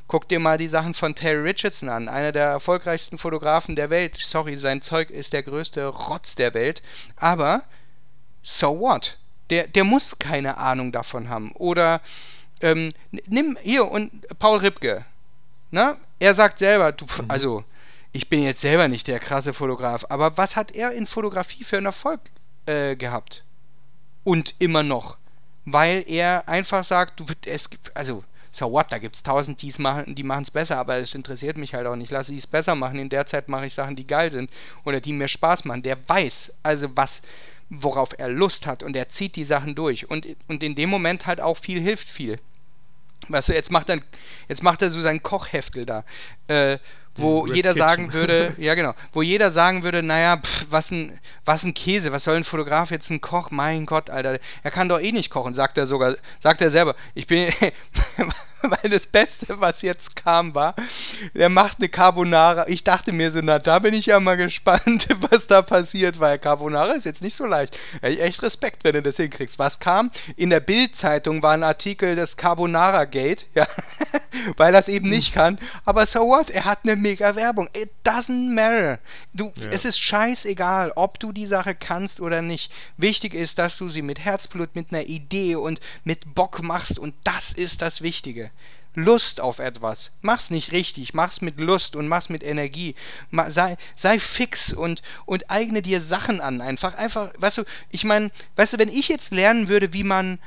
guck dir mal die Sachen von Terry Richardson an, einer der erfolgreichsten Fotografen der Welt. Sorry, sein Zeug ist der größte Rotz der Welt. Aber, so what? Der, der muss keine Ahnung davon haben. Oder, ähm, nimm hier und Paul Ripke Ne? Er sagt selber, du, mhm. also ich bin jetzt selber nicht der krasse Fotograf, aber was hat er in Fotografie für einen Erfolg äh, gehabt? Und immer noch. Weil er einfach sagt, du, es gibt, also, so what, da gibt es tausend, die machen die es besser, aber es interessiert mich halt auch nicht. Lass sie es besser machen. In der Zeit mache ich Sachen, die geil sind oder die mir Spaß machen. Der weiß also, was, worauf er Lust hat und er zieht die Sachen durch. Und, und in dem Moment halt auch viel hilft viel. Weißt du, jetzt macht er, jetzt macht er so sein Kochheftel da. Äh, wo Red jeder Kitchen. sagen würde, ja genau, wo jeder sagen würde, naja, pff, was ein, was ein Käse, was soll ein Fotograf jetzt ein Koch? Mein Gott, Alter, er kann doch eh nicht kochen, sagt er sogar, sagt er selber. Ich bin, weil das Beste, was jetzt kam, war, er macht eine Carbonara. Ich dachte mir so, na, da bin ich ja mal gespannt, was da passiert, weil Carbonara ist jetzt nicht so leicht. Echt Respekt, wenn du das hinkriegst. Was kam? In der Bild-Zeitung war ein Artikel des Carbonara Gate, ja, weil er es eben nicht kann. Aber so what? Er hat eine mega Werbung. It doesn't matter. Du, ja. Es ist scheißegal, ob du die Sache kannst oder nicht. Wichtig ist, dass du sie mit Herzblut, mit einer Idee und mit Bock machst und das ist das Wichtige. Lust auf etwas. Mach's nicht richtig, mach's mit Lust und mach's mit Energie. Sei, sei fix und, und eigne dir Sachen an. Einfach, einfach, weißt du, ich meine, weißt du, wenn ich jetzt lernen würde, wie man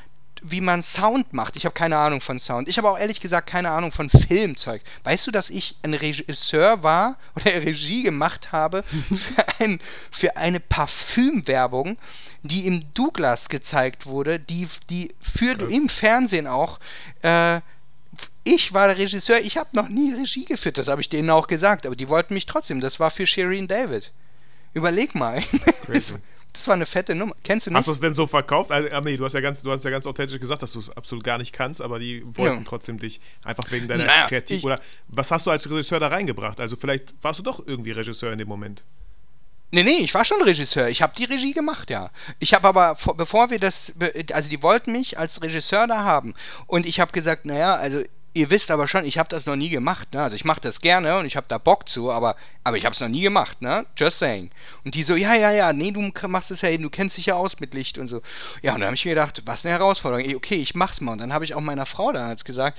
wie man Sound macht. Ich habe keine Ahnung von Sound. Ich habe auch ehrlich gesagt keine Ahnung von Filmzeug. Weißt du, dass ich ein Regisseur war oder Regie gemacht habe für, ein, für eine Parfümwerbung, die im Douglas gezeigt wurde, die, die für Krass. im Fernsehen auch. Äh, ich war der Regisseur, ich habe noch nie Regie geführt, das habe ich denen auch gesagt, aber die wollten mich trotzdem. Das war für Shireen David. Überleg mal. Crazy. Das war eine fette Nummer. Kennst du nicht? Hast du es denn so verkauft? Also, nee, du hast ja ganz, du hast ja ganz authentisch gesagt, dass du es absolut gar nicht kannst, aber die wollten ja. trotzdem dich einfach wegen deiner naja, Kreativ oder was hast du als Regisseur da reingebracht? Also vielleicht warst du doch irgendwie Regisseur in dem Moment. Nee, nee, ich war schon Regisseur. Ich habe die Regie gemacht, ja. Ich habe aber, bevor wir das, also die wollten mich als Regisseur da haben. Und ich habe gesagt, naja, also ihr wisst aber schon, ich habe das noch nie gemacht, ne? Also ich mache das gerne und ich habe da Bock zu, aber, aber ich habe es noch nie gemacht, ne? Just saying. Und die so, ja, ja, ja, nee, du machst es ja eben, du kennst dich ja aus mit Licht und so. Ja, und dann habe ich mir gedacht, was eine Herausforderung. Okay, ich mach's mal. Und dann habe ich auch meiner Frau damals gesagt,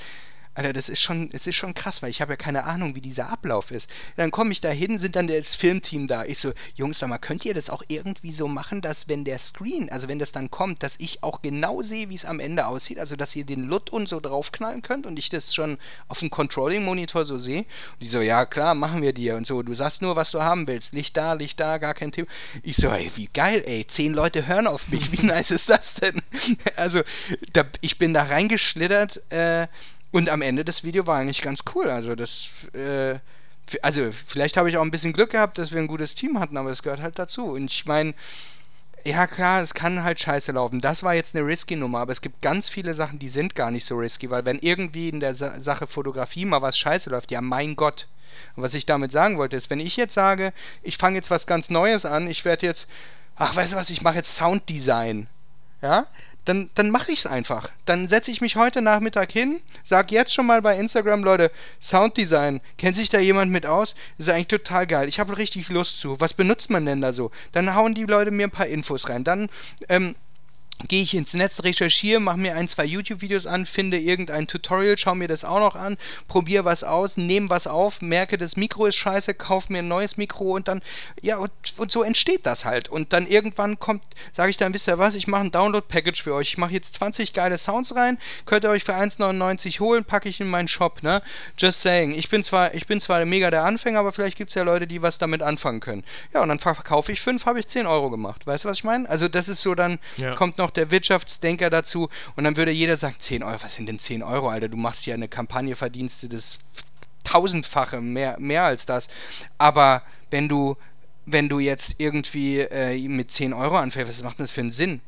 Alter, das ist schon, es ist schon krass, weil ich habe ja keine Ahnung, wie dieser Ablauf ist. Dann komme ich da hin, sind dann das Filmteam da. Ich so, Jungs, sag mal, könnt ihr das auch irgendwie so machen, dass wenn der Screen, also wenn das dann kommt, dass ich auch genau sehe, wie es am Ende aussieht, also dass ihr den LUT und so draufknallen könnt und ich das schon auf dem Controlling-Monitor so sehe. Und die so, ja klar, machen wir dir und so. Du sagst nur, was du haben willst. Licht da, Licht da, gar kein Thema. Ich so, ey, wie geil, ey, zehn Leute hören auf mich. Wie nice ist das denn? also, da, ich bin da reingeschlittert, äh, und am Ende des Videos war eigentlich ganz cool. Also das, äh, also vielleicht habe ich auch ein bisschen Glück gehabt, dass wir ein gutes Team hatten, aber es gehört halt dazu. Und ich meine, ja klar, es kann halt scheiße laufen. Das war jetzt eine risky Nummer, aber es gibt ganz viele Sachen, die sind gar nicht so risky, weil wenn irgendwie in der Sa Sache Fotografie mal was scheiße läuft, ja mein Gott. Und was ich damit sagen wollte, ist, wenn ich jetzt sage, ich fange jetzt was ganz Neues an, ich werde jetzt, ach weißt du was, ich mache jetzt Sounddesign. Ja, dann, dann mache ich es einfach. Dann setze ich mich heute Nachmittag hin, sag jetzt schon mal bei Instagram, Leute, Sounddesign, kennt sich da jemand mit aus? Ist eigentlich total geil. Ich habe richtig Lust zu. Was benutzt man denn da so? Dann hauen die Leute mir ein paar Infos rein. Dann ähm, gehe ich ins Netz, recherchiere, mache mir ein, zwei YouTube-Videos an, finde irgendein Tutorial, schaue mir das auch noch an, probiere was aus, nehme was auf, merke, das Mikro ist scheiße, kaufe mir ein neues Mikro und dann, ja, und, und so entsteht das halt. Und dann irgendwann kommt, sage ich dann, wisst ihr was, ich mache ein Download-Package für euch. Ich mache jetzt 20 geile Sounds rein, könnt ihr euch für 1,99 holen, packe ich in meinen Shop, ne? Just saying. Ich bin zwar, ich bin zwar mega der Anfänger, aber vielleicht gibt es ja Leute, die was damit anfangen können. Ja, und dann verkaufe ich 5, habe ich 10 Euro gemacht. Weißt du, was ich meine? Also das ist so dann, ja. kommt noch noch der Wirtschaftsdenker dazu und dann würde jeder sagen, 10 Euro, was sind denn 10 Euro, Alter? Du machst ja eine Kampagne, verdienste des tausendfache, mehr, mehr als das. Aber wenn du, wenn du jetzt irgendwie äh, mit 10 Euro anfängst, was macht das für einen Sinn?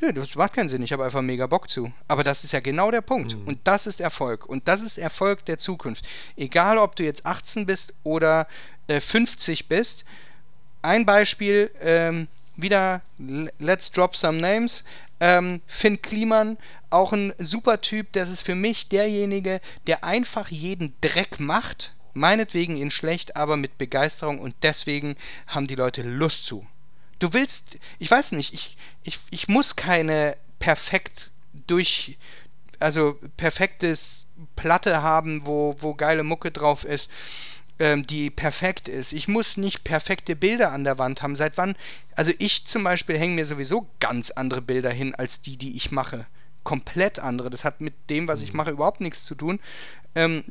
Ja, das macht keinen Sinn, ich habe einfach mega Bock zu. Aber das ist ja genau der Punkt. Mhm. Und das ist Erfolg. Und das ist Erfolg der Zukunft. Egal, ob du jetzt 18 bist oder äh, 50 bist. Ein Beispiel, ähm, wieder Let's Drop Some Names. Ähm, Finn Kliman, auch ein super Typ, das ist für mich derjenige, der einfach jeden Dreck macht, meinetwegen ihn schlecht, aber mit Begeisterung und deswegen haben die Leute Lust zu. Du willst, ich weiß nicht, ich, ich, ich muss keine perfekt durch, also perfektes Platte haben, wo, wo geile Mucke drauf ist ähm, die perfekt ist. Ich muss nicht perfekte Bilder an der Wand haben. Seit wann? Also ich zum Beispiel hänge mir sowieso ganz andere Bilder hin als die, die ich mache. Komplett andere. Das hat mit dem, was ich mhm. mache, überhaupt nichts zu tun. Ähm,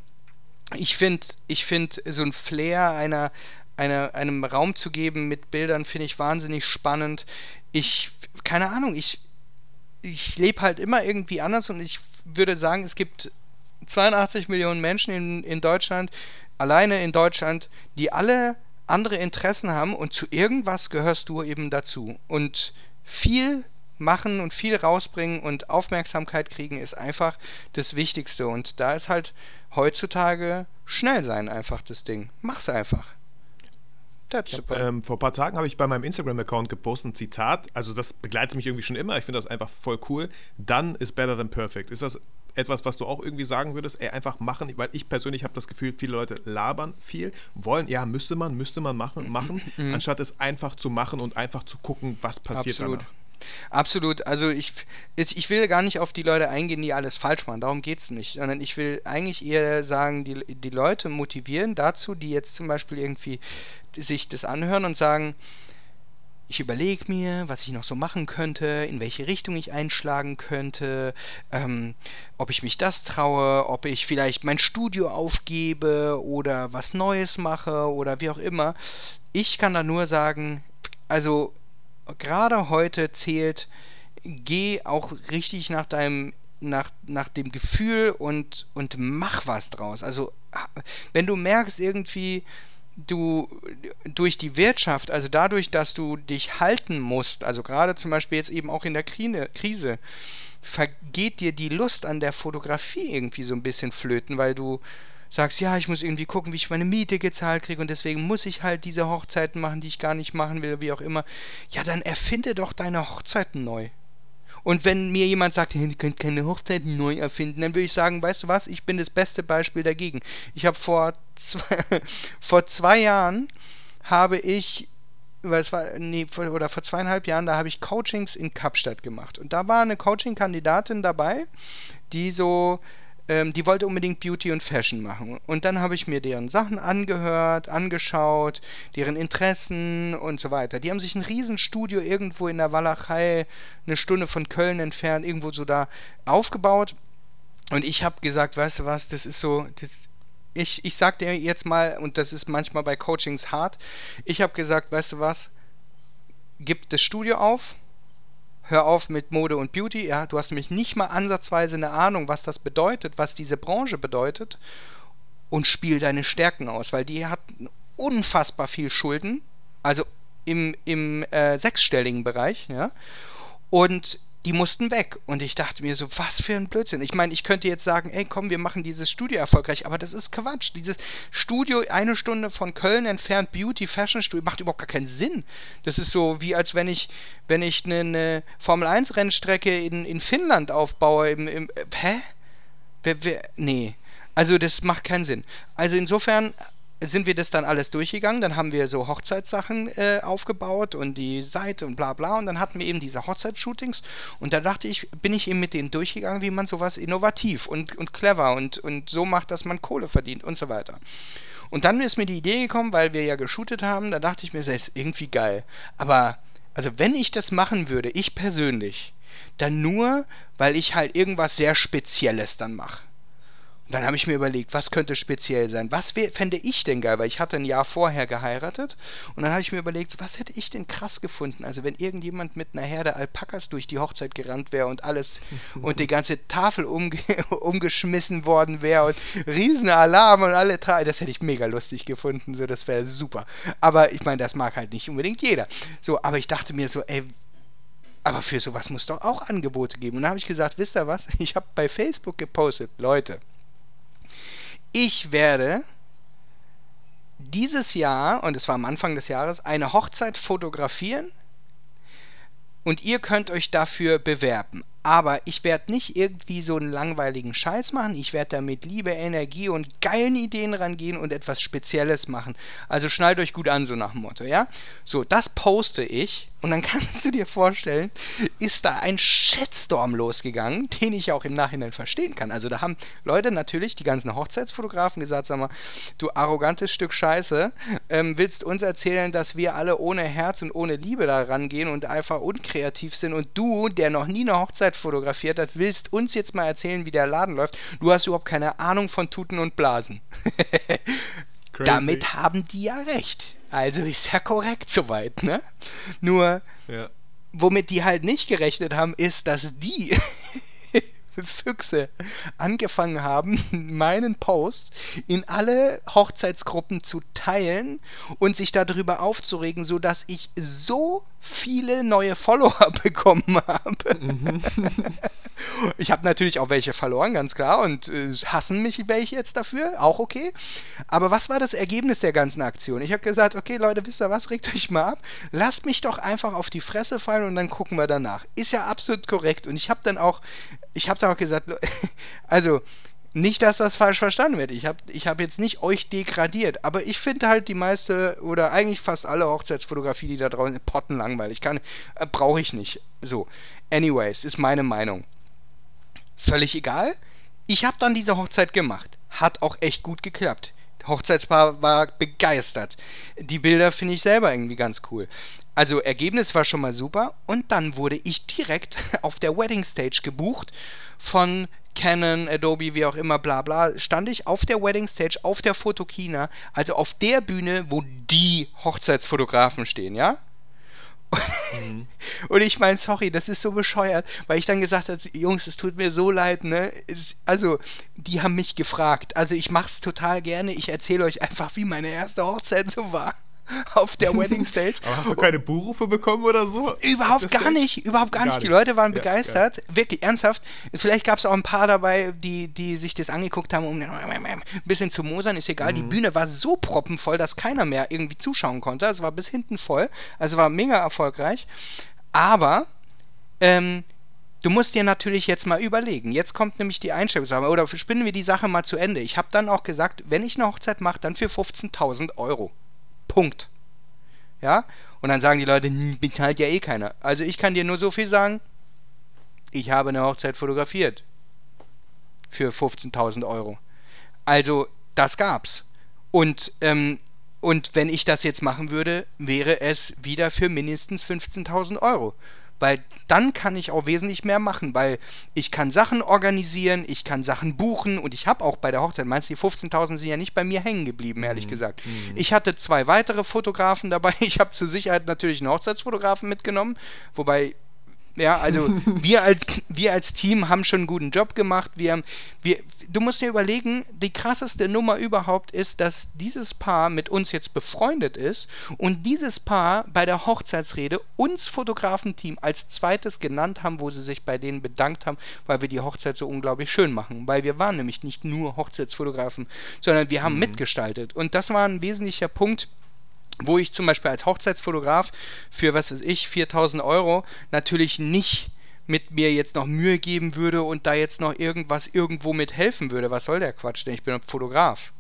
ich finde, ich finde so ein Flair einer, einer, einem Raum zu geben mit Bildern, finde ich wahnsinnig spannend. Ich, keine Ahnung, ich, ich lebe halt immer irgendwie anders und ich würde sagen, es gibt 82 Millionen Menschen in, in Deutschland, alleine in Deutschland, die alle andere Interessen haben und zu irgendwas gehörst du eben dazu. Und viel machen und viel rausbringen und Aufmerksamkeit kriegen ist einfach das Wichtigste. Und da ist halt heutzutage schnell sein einfach das Ding. Mach's einfach. Hab, ähm, vor ein paar Tagen habe ich bei meinem Instagram-Account gepostet ein Zitat. Also, das begleitet mich irgendwie schon immer. Ich finde das einfach voll cool. Done is better than perfect. Ist das etwas, was du auch irgendwie sagen würdest, ey, einfach machen, weil ich persönlich habe das Gefühl, viele Leute labern viel, wollen, ja, müsste man, müsste man machen, machen, mhm. anstatt es einfach zu machen und einfach zu gucken, was passiert Absolut. danach. Absolut. Also ich, ich will gar nicht auf die Leute eingehen, die alles falsch machen. Darum geht es nicht. Sondern ich will eigentlich eher sagen, die, die Leute motivieren dazu, die jetzt zum Beispiel irgendwie sich das anhören und sagen, ich überlege mir, was ich noch so machen könnte, in welche Richtung ich einschlagen könnte, ähm, ob ich mich das traue, ob ich vielleicht mein Studio aufgebe oder was Neues mache oder wie auch immer. Ich kann da nur sagen, also gerade heute zählt, geh auch richtig nach deinem nach, nach dem Gefühl und, und mach was draus. Also wenn du merkst irgendwie, du durch die Wirtschaft, also dadurch, dass du dich halten musst, also gerade zum Beispiel jetzt eben auch in der Krise, vergeht dir die Lust an der Fotografie irgendwie so ein bisschen flöten, weil du sagst, ja, ich muss irgendwie gucken, wie ich meine Miete gezahlt kriege und deswegen muss ich halt diese Hochzeiten machen, die ich gar nicht machen will, wie auch immer. Ja, dann erfinde doch deine Hochzeiten neu. Und wenn mir jemand sagt, ihr könnt keine Hochzeiten neu erfinden, dann würde ich sagen, weißt du was, ich bin das beste Beispiel dagegen. Ich habe vor zwei, vor zwei Jahren habe ich es war, nee, vor, oder vor zweieinhalb Jahren, da habe ich Coachings in Kapstadt gemacht. Und da war eine Coaching-Kandidatin dabei, die so ähm, die wollte unbedingt Beauty und Fashion machen. Und dann habe ich mir deren Sachen angehört, angeschaut, deren Interessen und so weiter. Die haben sich ein Riesenstudio irgendwo in der Walachei, eine Stunde von Köln entfernt, irgendwo so da aufgebaut. Und ich habe gesagt, weißt du was, das ist so, das, ich, ich sag dir jetzt mal, und das ist manchmal bei Coachings hart, ich habe gesagt, weißt du was, gib das Studio auf, hör auf mit Mode und Beauty. Ja, du hast nämlich nicht mal ansatzweise eine Ahnung, was das bedeutet, was diese Branche bedeutet. Und spiel deine Stärken aus, weil die hat unfassbar viel Schulden. Also im, im äh, sechsstelligen Bereich, ja. Und die mussten weg. Und ich dachte mir so, was für ein Blödsinn. Ich meine, ich könnte jetzt sagen, ey, komm, wir machen dieses Studio erfolgreich, aber das ist Quatsch. Dieses Studio eine Stunde von Köln entfernt, Beauty Fashion Studio, macht überhaupt gar keinen Sinn. Das ist so, wie als wenn ich, wenn ich eine, Formel 1 Rennstrecke in, in Finnland aufbaue, im, im hä? Wer, wer, nee. Also das macht keinen Sinn. Also insofern sind wir das dann alles durchgegangen. Dann haben wir so Hochzeitssachen äh, aufgebaut und die Seite und bla bla. Und dann hatten wir eben diese Hochzeitsshootings. Und da dachte ich, bin ich eben mit denen durchgegangen, wie man sowas innovativ und, und clever und, und so macht, dass man Kohle verdient und so weiter. Und dann ist mir die Idee gekommen, weil wir ja geshootet haben, da dachte ich mir, das ist irgendwie geil. Aber, also wenn ich das machen würde, ich persönlich, dann nur, weil ich halt irgendwas sehr Spezielles dann mache. Und dann habe ich mir überlegt, was könnte speziell sein? Was fände ich denn geil? Weil ich hatte ein Jahr vorher geheiratet und dann habe ich mir überlegt, was hätte ich denn krass gefunden? Also wenn irgendjemand mit einer Herde Alpakas durch die Hochzeit gerannt wäre und alles und die ganze Tafel umge umgeschmissen worden wäre und riesen Alarm und alle drei, das hätte ich mega lustig gefunden, so das wäre super. Aber ich meine, das mag halt nicht unbedingt jeder. So, aber ich dachte mir so, ey, aber für sowas muss doch auch Angebote geben. Und dann habe ich gesagt, wisst ihr was? Ich habe bei Facebook gepostet, Leute, ich werde dieses Jahr, und es war am Anfang des Jahres, eine Hochzeit fotografieren und ihr könnt euch dafür bewerben. Aber ich werde nicht irgendwie so einen langweiligen Scheiß machen. Ich werde da mit Liebe, Energie und geilen Ideen rangehen und etwas Spezielles machen. Also schnallt euch gut an, so nach dem Motto, ja? So, das poste ich und dann kannst du dir vorstellen, ist da ein Shitstorm losgegangen, den ich auch im Nachhinein verstehen kann. Also da haben Leute natürlich, die ganzen Hochzeitsfotografen gesagt, sag mal, du arrogantes Stück Scheiße, ähm, willst uns erzählen, dass wir alle ohne Herz und ohne Liebe da rangehen und einfach unkreativ sind und du, der noch nie eine Hochzeit fotografiert hat, willst uns jetzt mal erzählen, wie der Laden läuft. Du hast überhaupt keine Ahnung von Tuten und Blasen. Damit haben die ja recht. Also ist ja korrekt soweit, ne? Nur, ja. womit die halt nicht gerechnet haben, ist, dass die Füchse angefangen haben, meinen Post in alle Hochzeitsgruppen zu teilen und sich darüber aufzuregen, sodass ich so viele neue Follower bekommen habe. Mhm. Ich habe natürlich auch welche verloren, ganz klar, und äh, hassen mich welche jetzt dafür, auch okay. Aber was war das Ergebnis der ganzen Aktion? Ich habe gesagt, okay, Leute, wisst ihr was, regt euch mal ab, lasst mich doch einfach auf die Fresse fallen und dann gucken wir danach. Ist ja absolut korrekt. Und ich habe dann auch, ich habe dann auch gesagt, also nicht, dass das falsch verstanden wird. Ich habe ich hab jetzt nicht euch degradiert, aber ich finde halt die meiste oder eigentlich fast alle Hochzeitsfotografie, die da draußen sind, pottenlangweilig. Kann, äh, brauche ich nicht. So. Anyways, ist meine Meinung. Völlig egal. Ich habe dann diese Hochzeit gemacht. Hat auch echt gut geklappt. Hochzeitspaar war begeistert. Die Bilder finde ich selber irgendwie ganz cool. Also Ergebnis war schon mal super und dann wurde ich direkt auf der Wedding Stage gebucht von Canon, Adobe, wie auch immer, bla bla, stand ich auf der Wedding Stage, auf der Fotokina, also auf der Bühne, wo die Hochzeitsfotografen stehen, ja? Und ich meine, sorry, das ist so bescheuert, weil ich dann gesagt habe, Jungs, es tut mir so leid, ne? Es, also, die haben mich gefragt. Also, ich mach's total gerne. Ich erzähle euch einfach, wie meine erste Hochzeit so war. auf der Wedding Stage. Aber hast du keine Buchrufe bekommen oder so? Überhaupt gar nicht, überhaupt gar, gar nicht. Die Leute waren ja, begeistert, ja. wirklich ernsthaft. Vielleicht gab es auch ein paar dabei, die, die sich das angeguckt haben, um ein bisschen zu mosern, ist egal. Mhm. Die Bühne war so proppenvoll, dass keiner mehr irgendwie zuschauen konnte. Es war bis hinten voll, also war mega erfolgreich. Aber ähm, Du musst dir natürlich jetzt mal überlegen. Jetzt kommt nämlich die Einstellungssache. Oder spinnen wir die Sache mal zu Ende. Ich habe dann auch gesagt, wenn ich eine Hochzeit mache, dann für 15.000 Euro. Punkt. Ja? Und dann sagen die Leute, bezahlt ja eh keiner. Also ich kann dir nur so viel sagen, ich habe eine Hochzeit fotografiert. Für 15.000 Euro. Also, das gab's. Und, ähm, und wenn ich das jetzt machen würde, wäre es wieder für mindestens 15.000 Euro. Weil dann kann ich auch wesentlich mehr machen, weil ich kann Sachen organisieren, ich kann Sachen buchen und ich habe auch bei der Hochzeit, meinst du, die 15.000 sind ja nicht bei mir hängen geblieben, ehrlich mhm. gesagt. Mhm. Ich hatte zwei weitere Fotografen dabei. Ich habe zur Sicherheit natürlich einen Hochzeitsfotografen mitgenommen, wobei ja, also wir als, wir als Team haben schon einen guten Job gemacht. Wir haben, wir, du musst dir überlegen, die krasseste Nummer überhaupt ist, dass dieses Paar mit uns jetzt befreundet ist und dieses Paar bei der Hochzeitsrede uns Fotografenteam als zweites genannt haben, wo sie sich bei denen bedankt haben, weil wir die Hochzeit so unglaublich schön machen. Weil wir waren nämlich nicht nur Hochzeitsfotografen, sondern wir haben mhm. mitgestaltet. Und das war ein wesentlicher Punkt, wo ich zum Beispiel als Hochzeitsfotograf für, was weiß ich, 4000 Euro natürlich nicht mit mir jetzt noch Mühe geben würde und da jetzt noch irgendwas irgendwo mit helfen würde. Was soll der Quatsch denn? Ich bin Fotograf.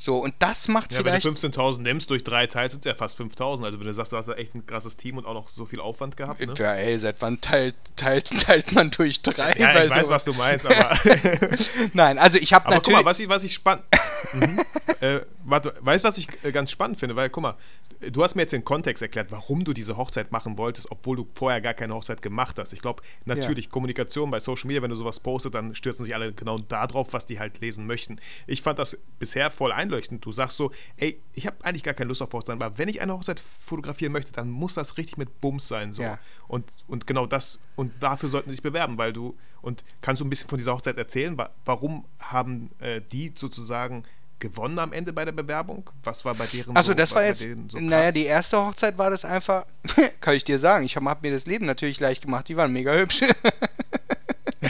So, und das macht ja, vielleicht. Wenn du 15.000 nimmst durch drei Teils, sind es ja fast 5.000. Also, wenn du sagst, du hast da echt ein krasses Team und auch noch so viel Aufwand gehabt. Ne? Ja, ey, seit wann teilt, teilt, teilt man durch drei? Ja, ich weiß, so. was du meinst, aber. Nein, also ich habe natürlich. Guck mal, was ich, was ich spannend. mhm. äh, warte, weißt du, was ich äh, ganz spannend finde? Weil, guck mal, du hast mir jetzt den Kontext erklärt, warum du diese Hochzeit machen wolltest, obwohl du vorher gar keine Hochzeit gemacht hast. Ich glaube, natürlich, ja. Kommunikation bei Social Media, wenn du sowas postest, dann stürzen sich alle genau darauf, was die halt lesen möchten. Ich fand das bisher voll einleuchtend. Du sagst so, ey, ich habe eigentlich gar keine Lust auf Hochzeit, aber wenn ich eine Hochzeit fotografieren möchte, dann muss das richtig mit Bums sein. So. Ja. Und, und genau das, und dafür sollten sie sich bewerben, weil du, und kannst du ein bisschen von dieser Hochzeit erzählen? Warum haben äh, die sozusagen gewonnen am Ende bei der Bewerbung? Was war bei deren Also so, das war jetzt, so naja, die erste Hochzeit war das einfach, kann ich dir sagen, ich habe hab mir das Leben natürlich leicht gemacht, die waren mega hübsch.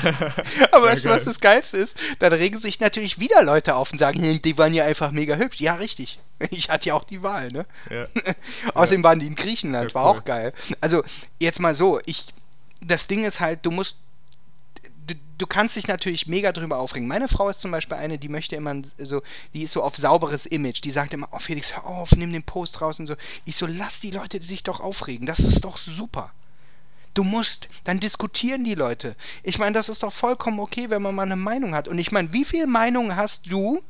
Aber weißt du, was das Geilste ist? Dann regen sich natürlich wieder Leute auf und sagen, die waren ja einfach mega hübsch. Ja, richtig. Ich hatte ja auch die Wahl, ne? Ja. Außerdem waren die in Griechenland, war auch geil. Also, jetzt mal so, ich, das Ding ist halt, du musst du, du, kannst dich natürlich mega drüber aufregen. Meine Frau ist zum Beispiel eine, die möchte immer so, die ist so auf sauberes Image. Die sagt immer, oh Felix, hör auf, nimm den Post raus und so. Ich so, lass die Leute sich doch aufregen. Das ist doch super. Du musst, dann diskutieren die Leute. Ich meine, das ist doch vollkommen okay, wenn man mal eine Meinung hat. Und ich meine, wie viele Meinungen hast du,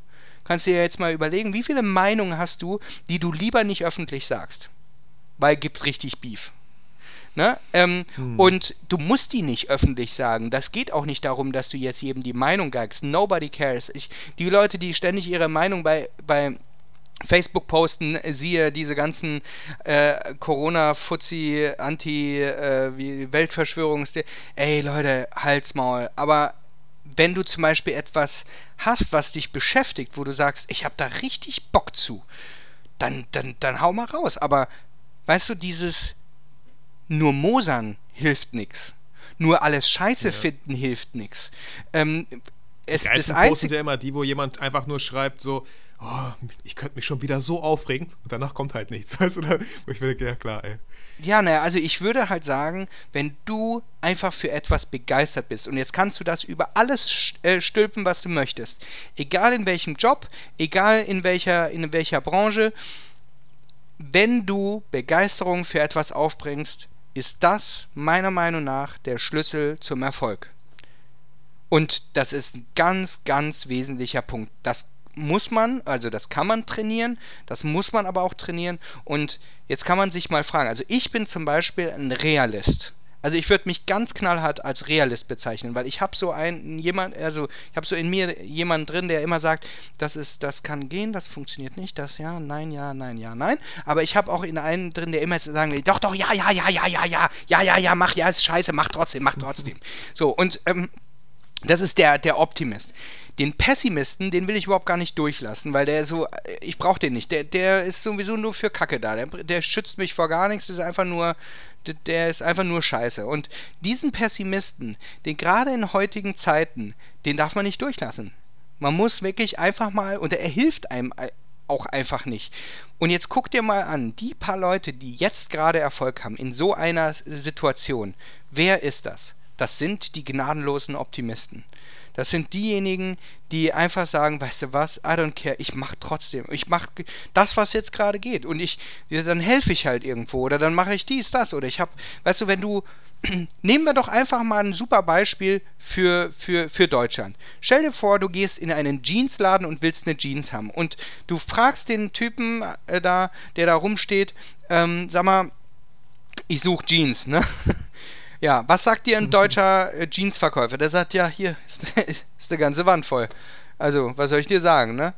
kannst du dir jetzt mal überlegen, wie viele Meinungen hast du, die du lieber nicht öffentlich sagst? Weil gibt richtig Beef. Ne? Ähm, hm. Und du musst die nicht öffentlich sagen. Das geht auch nicht darum, dass du jetzt jedem die Meinung geigst. Nobody cares. Ich, die Leute, die ständig ihre Meinung bei, bei Facebook posten, siehe diese ganzen äh, Corona-Fuzzi, Anti, äh, Weltverschwörungs... Ey Leute, halt's Maul. Aber wenn du zum Beispiel etwas hast, was dich beschäftigt, wo du sagst, ich habe da richtig Bock zu, dann, dann, dann hau mal raus. Aber weißt du, dieses nur Mosern hilft nichts. Nur alles Scheiße ja. finden hilft nichts. Ähm, es, die das Einzige sind ja immer die, wo jemand einfach nur schreibt so, oh, ich könnte mich schon wieder so aufregen und danach kommt halt nichts. Weißt du, ich denke, ja klar, ey. Ja, naja, also ich würde halt sagen, wenn du einfach für etwas begeistert bist und jetzt kannst du das über alles äh, stülpen, was du möchtest, egal in welchem Job, egal in welcher, in welcher Branche, wenn du Begeisterung für etwas aufbringst, ist das meiner Meinung nach der Schlüssel zum Erfolg. Und das ist ein ganz, ganz wesentlicher Punkt. Das muss man, also das kann man trainieren, das muss man aber auch trainieren. Und jetzt kann man sich mal fragen, also ich bin zum Beispiel ein Realist. Also ich würde mich ganz knallhart als Realist bezeichnen, weil ich habe so einen jemand, also ich habe so in mir jemanden drin, der immer sagt, das ist, das kann gehen, das funktioniert nicht, das ja, nein, ja, nein, ja, nein. Aber ich habe auch in einen drin, der immer sagen will, doch, doch, ja, ja, ja, ja, ja, ja, ja, ja, ja, mach, ja, ist scheiße, mach trotzdem, mach trotzdem. So und ähm, das ist der, der Optimist. Den Pessimisten, den will ich überhaupt gar nicht durchlassen, weil der so, ich brauche den nicht. Der, der ist sowieso nur für Kacke da. Der, der schützt mich vor gar nichts, das ist einfach nur, der ist einfach nur scheiße. Und diesen Pessimisten, den gerade in heutigen Zeiten, den darf man nicht durchlassen. Man muss wirklich einfach mal, und er hilft einem auch einfach nicht. Und jetzt guck dir mal an, die paar Leute, die jetzt gerade Erfolg haben in so einer Situation, wer ist das? Das sind die gnadenlosen Optimisten. Das sind diejenigen, die einfach sagen, weißt du was, I don't care, ich mach trotzdem. Ich mach das, was jetzt gerade geht. Und ich, dann helfe ich halt irgendwo oder dann mache ich dies, das. Oder ich habe, weißt du, wenn du, nehmen wir doch einfach mal ein super Beispiel für, für, für Deutschland. Stell dir vor, du gehst in einen Jeansladen und willst eine Jeans haben. Und du fragst den Typen äh, da, der da rumsteht, ähm, sag mal, ich suche Jeans, ne? Ja, was sagt dir ein deutscher äh, Jeansverkäufer? Der sagt, ja, hier ist, ist eine ganze Wand voll. Also, was soll ich dir sagen, ne?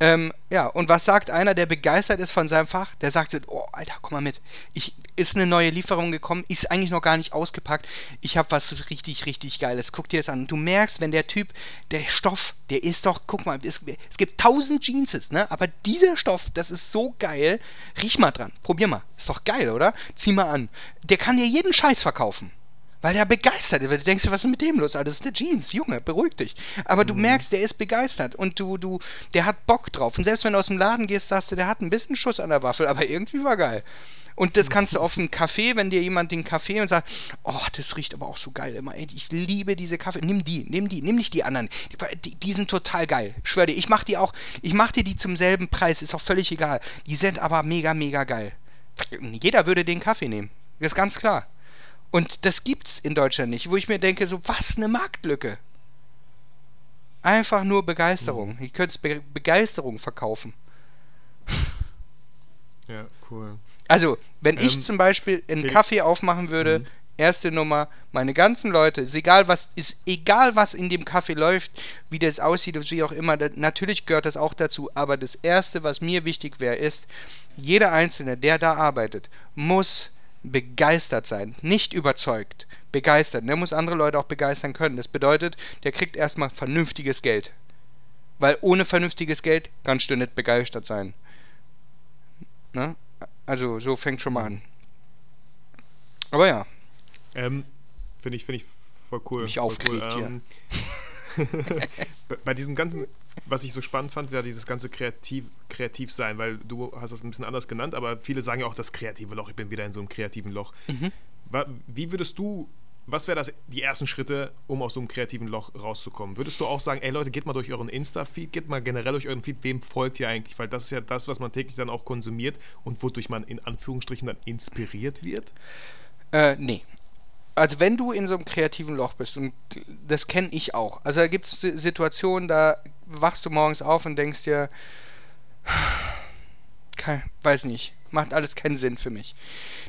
Ähm, ja, und was sagt einer, der begeistert ist von seinem Fach? Der sagt so, oh, Alter, komm mal mit. Ich, ist eine neue Lieferung gekommen, ist eigentlich noch gar nicht ausgepackt. Ich habe was richtig, richtig Geiles. Guck dir das an. Du merkst, wenn der Typ, der Stoff, der ist doch, guck mal, es, es gibt tausend Jeanses, ne? Aber dieser Stoff, das ist so geil. Riech mal dran. Probier mal. Ist doch geil, oder? Zieh mal an. Der kann dir jeden Scheiß verkaufen. Weil der begeistert ist. Du denkst, was ist mit dem los? das ist der Jeans, Junge, beruhig dich. Aber du mhm. merkst, der ist begeistert und du, du, der hat Bock drauf. Und selbst wenn du aus dem Laden gehst, sagst du, der hat ein bisschen Schuss an der Waffel, aber irgendwie war geil. Und das kannst du auf einen Kaffee, wenn dir jemand den Kaffee und sagt, oh, das riecht aber auch so geil immer. Ey, ich liebe diese Kaffee. Nimm die, nimm die, nimm nicht die anderen. Die, die sind total geil. schwör dir, ich mach die auch, ich mach dir die zum selben Preis, ist auch völlig egal. Die sind aber mega, mega geil. Jeder würde den Kaffee nehmen. Das ist ganz klar. Und das gibt's in Deutschland nicht, wo ich mir denke, so, was eine Marktlücke. Einfach nur Begeisterung. Mhm. Ihr könnt Be Begeisterung verkaufen. Ja, cool. Also, wenn ähm, ich zum Beispiel einen Kaffee aufmachen würde, mhm. erste Nummer, meine ganzen Leute, ist egal was, ist egal was in dem Kaffee läuft, wie das aussieht und wie auch immer, das, natürlich gehört das auch dazu, aber das erste, was mir wichtig wäre, ist, jeder Einzelne, der da arbeitet, muss begeistert sein, nicht überzeugt, begeistert. Der muss andere Leute auch begeistern können. Das bedeutet, der kriegt erstmal vernünftiges Geld. Weil ohne vernünftiges Geld kannst du nicht begeistert sein. Ne? Also so fängt schon mal an. Aber ja. Ähm, finde ich, finde ich voll cool. Mich aufgeregt cool. ähm, bei diesem ganzen was ich so spannend fand, war dieses ganze kreativ, kreativ sein, weil du hast das ein bisschen anders genannt, aber viele sagen ja auch das kreative Loch. Ich bin wieder in so einem kreativen Loch. Mhm. Wie würdest du, was wäre das die ersten Schritte, um aus so einem kreativen Loch rauszukommen? Würdest du auch sagen, ey Leute, geht mal durch euren Insta-Feed, geht mal generell durch euren Feed, wem folgt ihr eigentlich? Weil das ist ja das, was man täglich dann auch konsumiert und wodurch man in Anführungsstrichen dann inspiriert wird? Äh, nee also wenn du in so einem kreativen Loch bist, und das kenne ich auch, also da gibt es Situationen, da wachst du morgens auf und denkst dir, kein, weiß nicht, macht alles keinen Sinn für mich.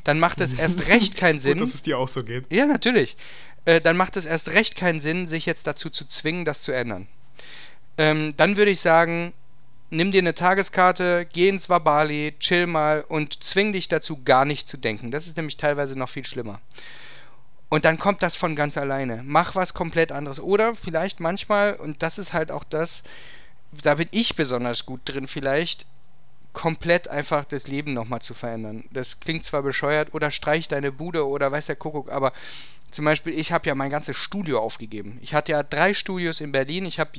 Dann macht es erst recht keinen Sinn. Gut, dass es dir auch so geht. Ja, natürlich. Äh, dann macht es erst recht keinen Sinn, sich jetzt dazu zu zwingen, das zu ändern. Ähm, dann würde ich sagen, nimm dir eine Tageskarte, geh ins Wabali, chill mal und zwing dich dazu, gar nicht zu denken. Das ist nämlich teilweise noch viel schlimmer. Und dann kommt das von ganz alleine. Mach was komplett anderes. Oder vielleicht manchmal, und das ist halt auch das, da bin ich besonders gut drin, vielleicht komplett einfach das Leben nochmal zu verändern. Das klingt zwar bescheuert, oder streich deine Bude oder weiß der Kuckuck, aber zum Beispiel, ich habe ja mein ganzes Studio aufgegeben. Ich hatte ja drei Studios in Berlin. Ich habe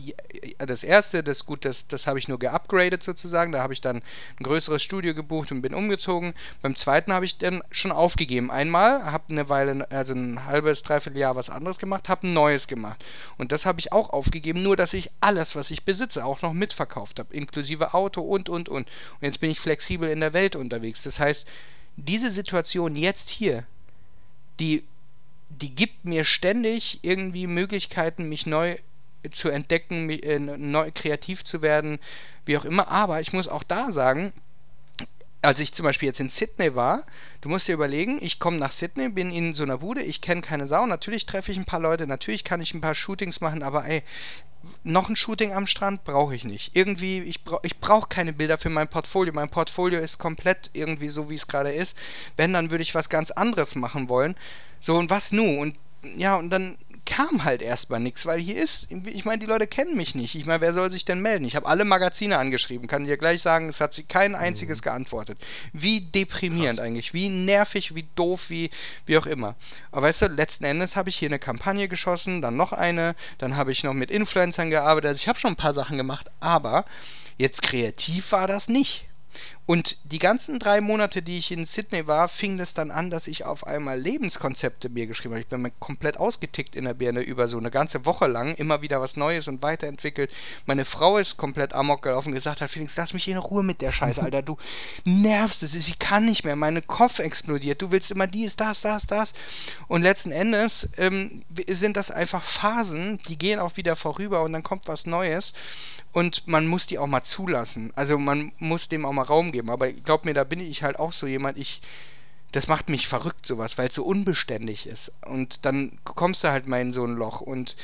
das erste, das gut, das, das habe ich nur geupgradet sozusagen. Da habe ich dann ein größeres Studio gebucht und bin umgezogen. Beim zweiten habe ich dann schon aufgegeben. Einmal, habe eine Weile, also ein halbes, dreiviertel Jahr was anderes gemacht, habe ein neues gemacht. Und das habe ich auch aufgegeben, nur dass ich alles, was ich besitze, auch noch mitverkauft habe, inklusive Auto und, und, und. Und jetzt bin ich flexibel in der Welt unterwegs. Das heißt, diese Situation jetzt hier, die die gibt mir ständig irgendwie Möglichkeiten, mich neu zu entdecken, äh, neu kreativ zu werden, wie auch immer. Aber ich muss auch da sagen, als ich zum Beispiel jetzt in Sydney war, du musst dir überlegen, ich komme nach Sydney, bin in so einer Bude, ich kenne keine Sau, natürlich treffe ich ein paar Leute, natürlich kann ich ein paar Shootings machen, aber ey, noch ein Shooting am Strand brauche ich nicht. Irgendwie, ich, bra ich brauche keine Bilder für mein Portfolio. Mein Portfolio ist komplett irgendwie so, wie es gerade ist. Wenn, dann würde ich was ganz anderes machen wollen. So, und was nun? Und ja, und dann kam halt erstmal nichts, weil hier ist, ich meine, die Leute kennen mich nicht. Ich meine, wer soll sich denn melden? Ich habe alle Magazine angeschrieben, kann dir gleich sagen, es hat sich kein einziges mhm. geantwortet. Wie deprimierend Krass. eigentlich, wie nervig, wie doof, wie, wie auch immer. Aber weißt du, letzten Endes habe ich hier eine Kampagne geschossen, dann noch eine, dann habe ich noch mit Influencern gearbeitet, also ich habe schon ein paar Sachen gemacht, aber jetzt kreativ war das nicht. Und die ganzen drei Monate, die ich in Sydney war, fing es dann an, dass ich auf einmal Lebenskonzepte mir geschrieben habe. Ich bin komplett ausgetickt in der Birne über so eine ganze Woche lang, immer wieder was Neues und weiterentwickelt. Meine Frau ist komplett amok gelaufen und gesagt hat, Felix, lass mich in Ruhe mit der Scheiße, Alter. Du nervst es, ich kann nicht mehr, mein Kopf explodiert. Du willst immer dies, das, das, das. Und letzten Endes ähm, sind das einfach Phasen, die gehen auch wieder vorüber und dann kommt was Neues und man muss die auch mal zulassen. Also man muss dem auch mal Raum geben. Aber glaub mir, da bin ich halt auch so jemand, ich, das macht mich verrückt, sowas, weil es so unbeständig ist. Und dann kommst du halt mal in so ein Loch. Und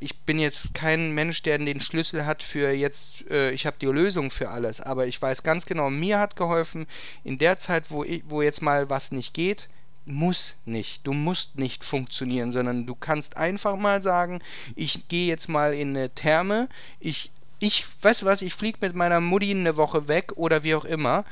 ich bin jetzt kein Mensch, der den Schlüssel hat für jetzt, äh, ich habe die Lösung für alles. Aber ich weiß ganz genau, mir hat geholfen, in der Zeit, wo, ich, wo jetzt mal was nicht geht, muss nicht. Du musst nicht funktionieren, sondern du kannst einfach mal sagen, ich gehe jetzt mal in eine Therme, ich ich, weißt du was, ich fliege mit meiner Mutti eine Woche weg oder wie auch immer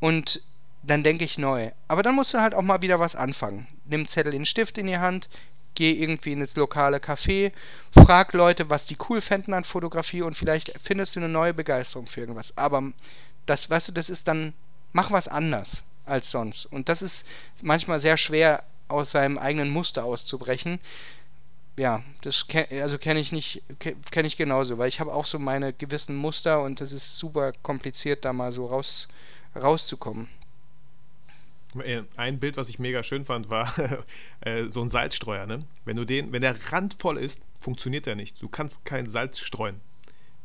und dann denke ich neu. Aber dann musst du halt auch mal wieder was anfangen. Nimm Zettel in Stift in die Hand, geh irgendwie in das lokale Café, frag Leute, was die cool fänden an Fotografie und vielleicht findest du eine neue Begeisterung für irgendwas. Aber das, weißt du, das ist dann, mach was anders als sonst. Und das ist manchmal sehr schwer, aus seinem eigenen Muster auszubrechen ja, das kenn, also kenne ich nicht, kenne ich genauso, weil ich habe auch so meine gewissen Muster und das ist super kompliziert, da mal so raus, rauszukommen. Ein Bild, was ich mega schön fand, war äh, so ein Salzstreuer. Ne? Wenn du den, wenn der Rand voll ist, funktioniert der nicht. Du kannst kein Salz streuen.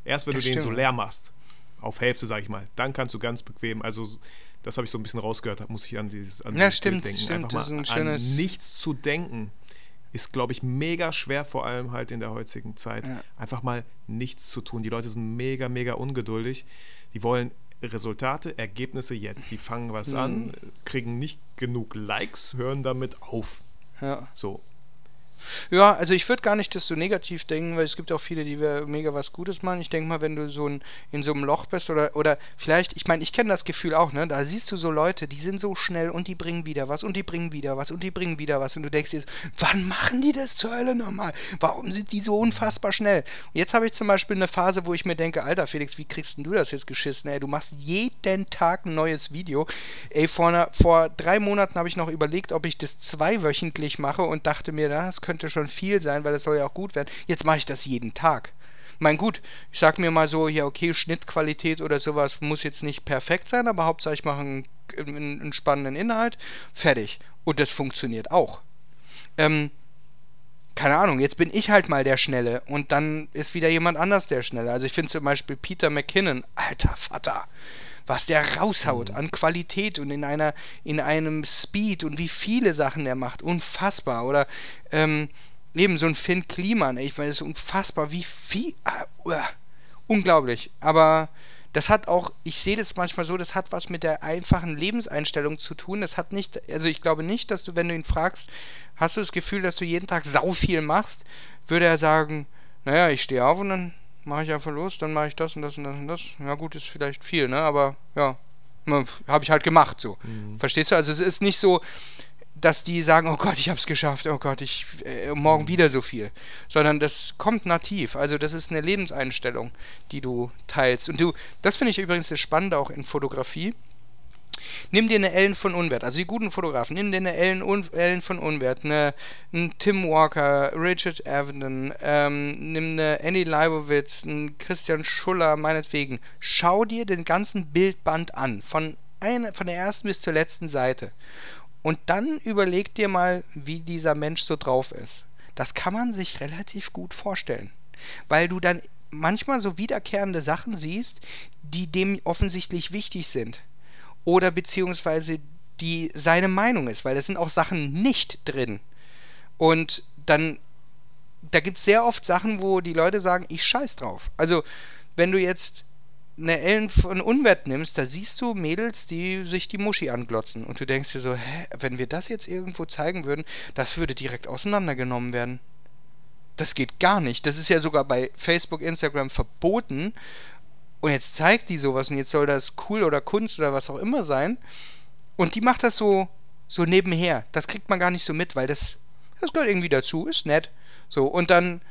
Erst wenn das du stimmt. den so leer machst, auf Hälfte, sag ich mal, dann kannst du ganz bequem, also das habe ich so ein bisschen rausgehört, muss ich an dieses, an ja, dieses stimmt, Bild denken. Stimmt, Einfach mal an nichts zu denken ist, glaube ich, mega schwer, vor allem halt in der heutigen Zeit. Ja. Einfach mal nichts zu tun. Die Leute sind mega, mega ungeduldig. Die wollen Resultate, Ergebnisse jetzt. Die fangen was mhm. an, kriegen nicht genug Likes, hören damit auf. Ja. So. Ja, also ich würde gar nicht das so negativ denken, weil es gibt auch viele, die mega was Gutes machen. Ich denke mal, wenn du so ein, in so einem Loch bist oder, oder vielleicht, ich meine, ich kenne das Gefühl auch, ne? Da siehst du so Leute, die sind so schnell und die bringen wieder was und die bringen wieder was und die bringen wieder was und du denkst dir, wann machen die das zur Hölle nochmal? Warum sind die so unfassbar schnell? Und jetzt habe ich zum Beispiel eine Phase, wo ich mir denke, Alter Felix, wie kriegst denn du das jetzt geschissen? Ey, du machst jeden Tag ein neues Video. Ey, vor, einer, vor drei Monaten habe ich noch überlegt, ob ich das zweiwöchentlich mache und dachte mir, das könnte könnte schon viel sein, weil es soll ja auch gut werden. Jetzt mache ich das jeden Tag. Mein gut, ich sag mir mal so, ja okay, Schnittqualität oder sowas muss jetzt nicht perfekt sein, aber Hauptsache ich mache einen, einen, einen spannenden Inhalt, fertig. Und das funktioniert auch. Ähm, keine Ahnung, jetzt bin ich halt mal der Schnelle und dann ist wieder jemand anders der Schnelle. Also ich finde zum Beispiel Peter McKinnon, alter Vater was der raushaut an Qualität und in einer, in einem Speed und wie viele Sachen er macht. Unfassbar. Oder ähm, eben so ein Finn Kliman, ich meine, es ist unfassbar, wie viel. Uh, uh, unglaublich. Aber das hat auch, ich sehe das manchmal so, das hat was mit der einfachen Lebenseinstellung zu tun. Das hat nicht, also ich glaube nicht, dass du, wenn du ihn fragst, hast du das Gefühl, dass du jeden Tag sau viel machst, würde er sagen, naja, ich stehe auf und dann mache ich einfach los, dann mache ich das und das und das und das. Ja gut, ist vielleicht viel, ne? Aber ja, habe ich halt gemacht so. Mhm. Verstehst du? Also es ist nicht so, dass die sagen, oh Gott, ich habe es geschafft, oh Gott, ich äh, morgen wieder so viel, sondern das kommt nativ. Also das ist eine Lebenseinstellung, die du teilst. Und du, das finde ich übrigens das Spannende auch in Fotografie. Nimm dir eine Ellen von Unwert, also die guten Fotografen, nimm dir eine Ellen, Un Ellen von Unwert, eine, einen Tim Walker, Richard Avedon, ähm, nimm eine Annie Leibowitz, einen Christian Schuller, meinetwegen. Schau dir den ganzen Bildband an, von, eine, von der ersten bis zur letzten Seite. Und dann überleg dir mal, wie dieser Mensch so drauf ist. Das kann man sich relativ gut vorstellen, weil du dann manchmal so wiederkehrende Sachen siehst, die dem offensichtlich wichtig sind oder beziehungsweise die seine Meinung ist, weil es sind auch Sachen nicht drin. Und dann, da gibt es sehr oft Sachen, wo die Leute sagen, ich scheiß drauf. Also, wenn du jetzt eine Ellen von Unwert nimmst, da siehst du Mädels, die sich die Muschi anglotzen. Und du denkst dir so, hä, wenn wir das jetzt irgendwo zeigen würden, das würde direkt auseinandergenommen werden. Das geht gar nicht. Das ist ja sogar bei Facebook, Instagram verboten. Und jetzt zeigt die sowas und jetzt soll das cool oder Kunst oder was auch immer sein. Und die macht das so, so nebenher. Das kriegt man gar nicht so mit, weil das, das gehört irgendwie dazu, ist nett. So, und dann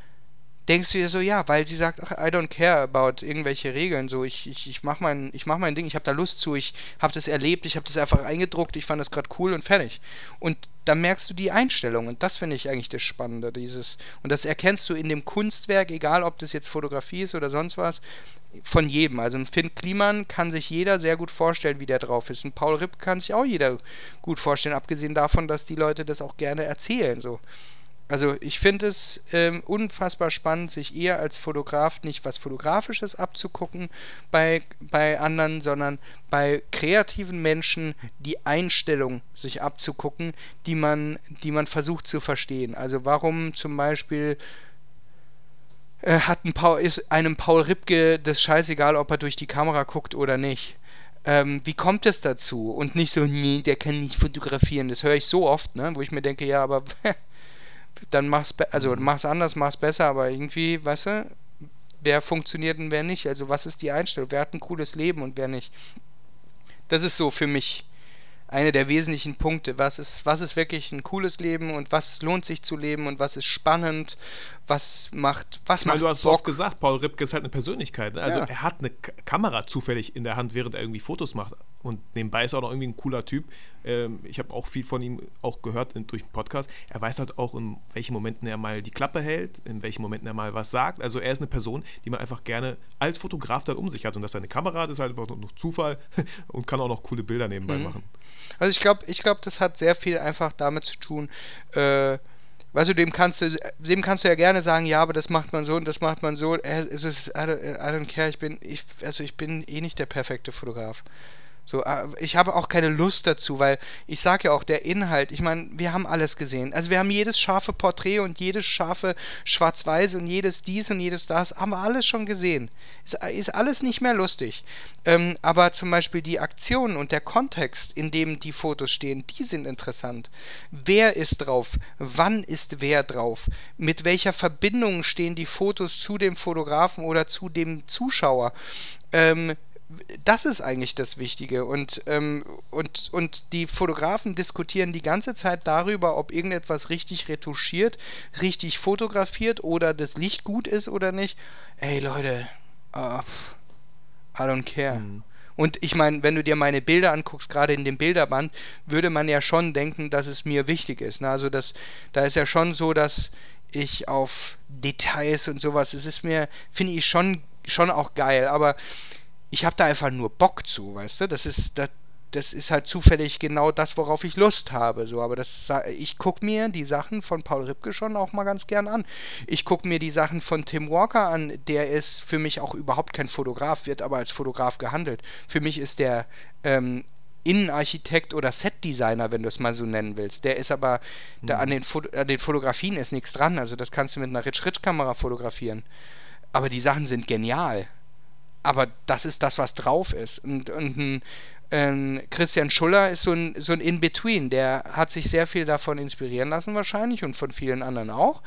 denkst du dir so, ja, weil sie sagt, ach, I don't care about irgendwelche Regeln, so, ich, ich, ich mach mein, ich mach mein Ding, ich habe da Lust zu, ich habe das erlebt, ich habe das einfach eingedruckt, ich fand das gerade cool und fertig. Und dann merkst du die Einstellung und das finde ich eigentlich das Spannende, dieses, und das erkennst du in dem Kunstwerk, egal ob das jetzt Fotografie ist oder sonst was, von jedem. Also ein Finn Kliman kann sich jeder sehr gut vorstellen, wie der drauf ist. Ein Paul Ripp kann sich auch jeder gut vorstellen, abgesehen davon, dass die Leute das auch gerne erzählen, so. Also ich finde es ähm, unfassbar spannend, sich eher als Fotograf nicht was Fotografisches abzugucken bei, bei anderen, sondern bei kreativen Menschen die Einstellung sich abzugucken, die man, die man versucht zu verstehen. Also warum zum Beispiel äh, hat ein Paul, ist einem Paul Ripke das scheißegal, ob er durch die Kamera guckt oder nicht. Ähm, wie kommt es dazu? Und nicht so, nee, der kann nicht fotografieren. Das höre ich so oft, ne? wo ich mir denke, ja, aber dann mach's, also mach's anders, mach's besser, aber irgendwie, weißt du, wer funktioniert und wer nicht? Also was ist die Einstellung? Wer hat ein cooles Leben und wer nicht? Das ist so für mich einer der wesentlichen Punkte. Was ist, was ist wirklich ein cooles Leben und was lohnt sich zu leben und was ist spannend, was macht, was ich meine, Du hast so oft gesagt, Paul Ripke ist halt eine Persönlichkeit. Ne? Also ja. er hat eine K Kamera zufällig in der Hand, während er irgendwie Fotos macht. Und nebenbei ist er auch noch irgendwie ein cooler Typ. Ähm, ich habe auch viel von ihm auch gehört in, durch den Podcast. Er weiß halt auch, in welchen Momenten er mal die Klappe hält, in welchen Momenten er mal was sagt. Also er ist eine Person, die man einfach gerne als Fotograf dann um sich hat. Und dass er eine Kamera hat, ist halt einfach noch Zufall und kann auch noch coole Bilder nebenbei mhm. machen. Also ich glaube, ich glaube, das hat sehr viel einfach damit zu tun, äh, Weißt du, dem kannst du, dem kannst du ja gerne sagen, ja, aber das macht man so und das macht man so. Es ist, I don't, care, ich bin, ich, also ich bin eh nicht der perfekte Fotograf. So, äh, ich habe auch keine Lust dazu, weil ich sage ja auch, der Inhalt, ich meine, wir haben alles gesehen. Also wir haben jedes scharfe Porträt und jedes scharfe Schwarz-Weiß und jedes dies und jedes das, haben wir alles schon gesehen. Ist, ist alles nicht mehr lustig. Ähm, aber zum Beispiel die Aktionen und der Kontext, in dem die Fotos stehen, die sind interessant. Wer ist drauf? Wann ist wer drauf? Mit welcher Verbindung stehen die Fotos zu dem Fotografen oder zu dem Zuschauer? Ähm, das ist eigentlich das Wichtige. Und, ähm, und, und die Fotografen diskutieren die ganze Zeit darüber, ob irgendetwas richtig retuschiert, richtig fotografiert oder das Licht gut ist oder nicht. Ey Leute, uh, I don't care. Mhm. Und ich meine, wenn du dir meine Bilder anguckst, gerade in dem Bilderband, würde man ja schon denken, dass es mir wichtig ist. Ne? Also das, da ist ja schon so, dass ich auf Details und sowas, es ist mir, finde ich schon, schon auch geil. Aber ich habe da einfach nur Bock zu, weißt du? Das ist, das, das ist halt zufällig genau das, worauf ich Lust habe. So, aber das, ich gucke mir die Sachen von Paul Ripke schon auch mal ganz gern an. Ich gucke mir die Sachen von Tim Walker an. Der ist für mich auch überhaupt kein Fotograf, wird aber als Fotograf gehandelt. Für mich ist der ähm, Innenarchitekt oder Setdesigner, wenn du es mal so nennen willst. Der ist aber, mhm. da an den, an den Fotografien ist nichts dran. Also das kannst du mit einer Rich-Rich-Kamera fotografieren. Aber die Sachen sind genial aber das ist das, was drauf ist. Und, und ein, ein Christian Schuller ist so ein, so ein In-Between. Der hat sich sehr viel davon inspirieren lassen, wahrscheinlich, und von vielen anderen auch.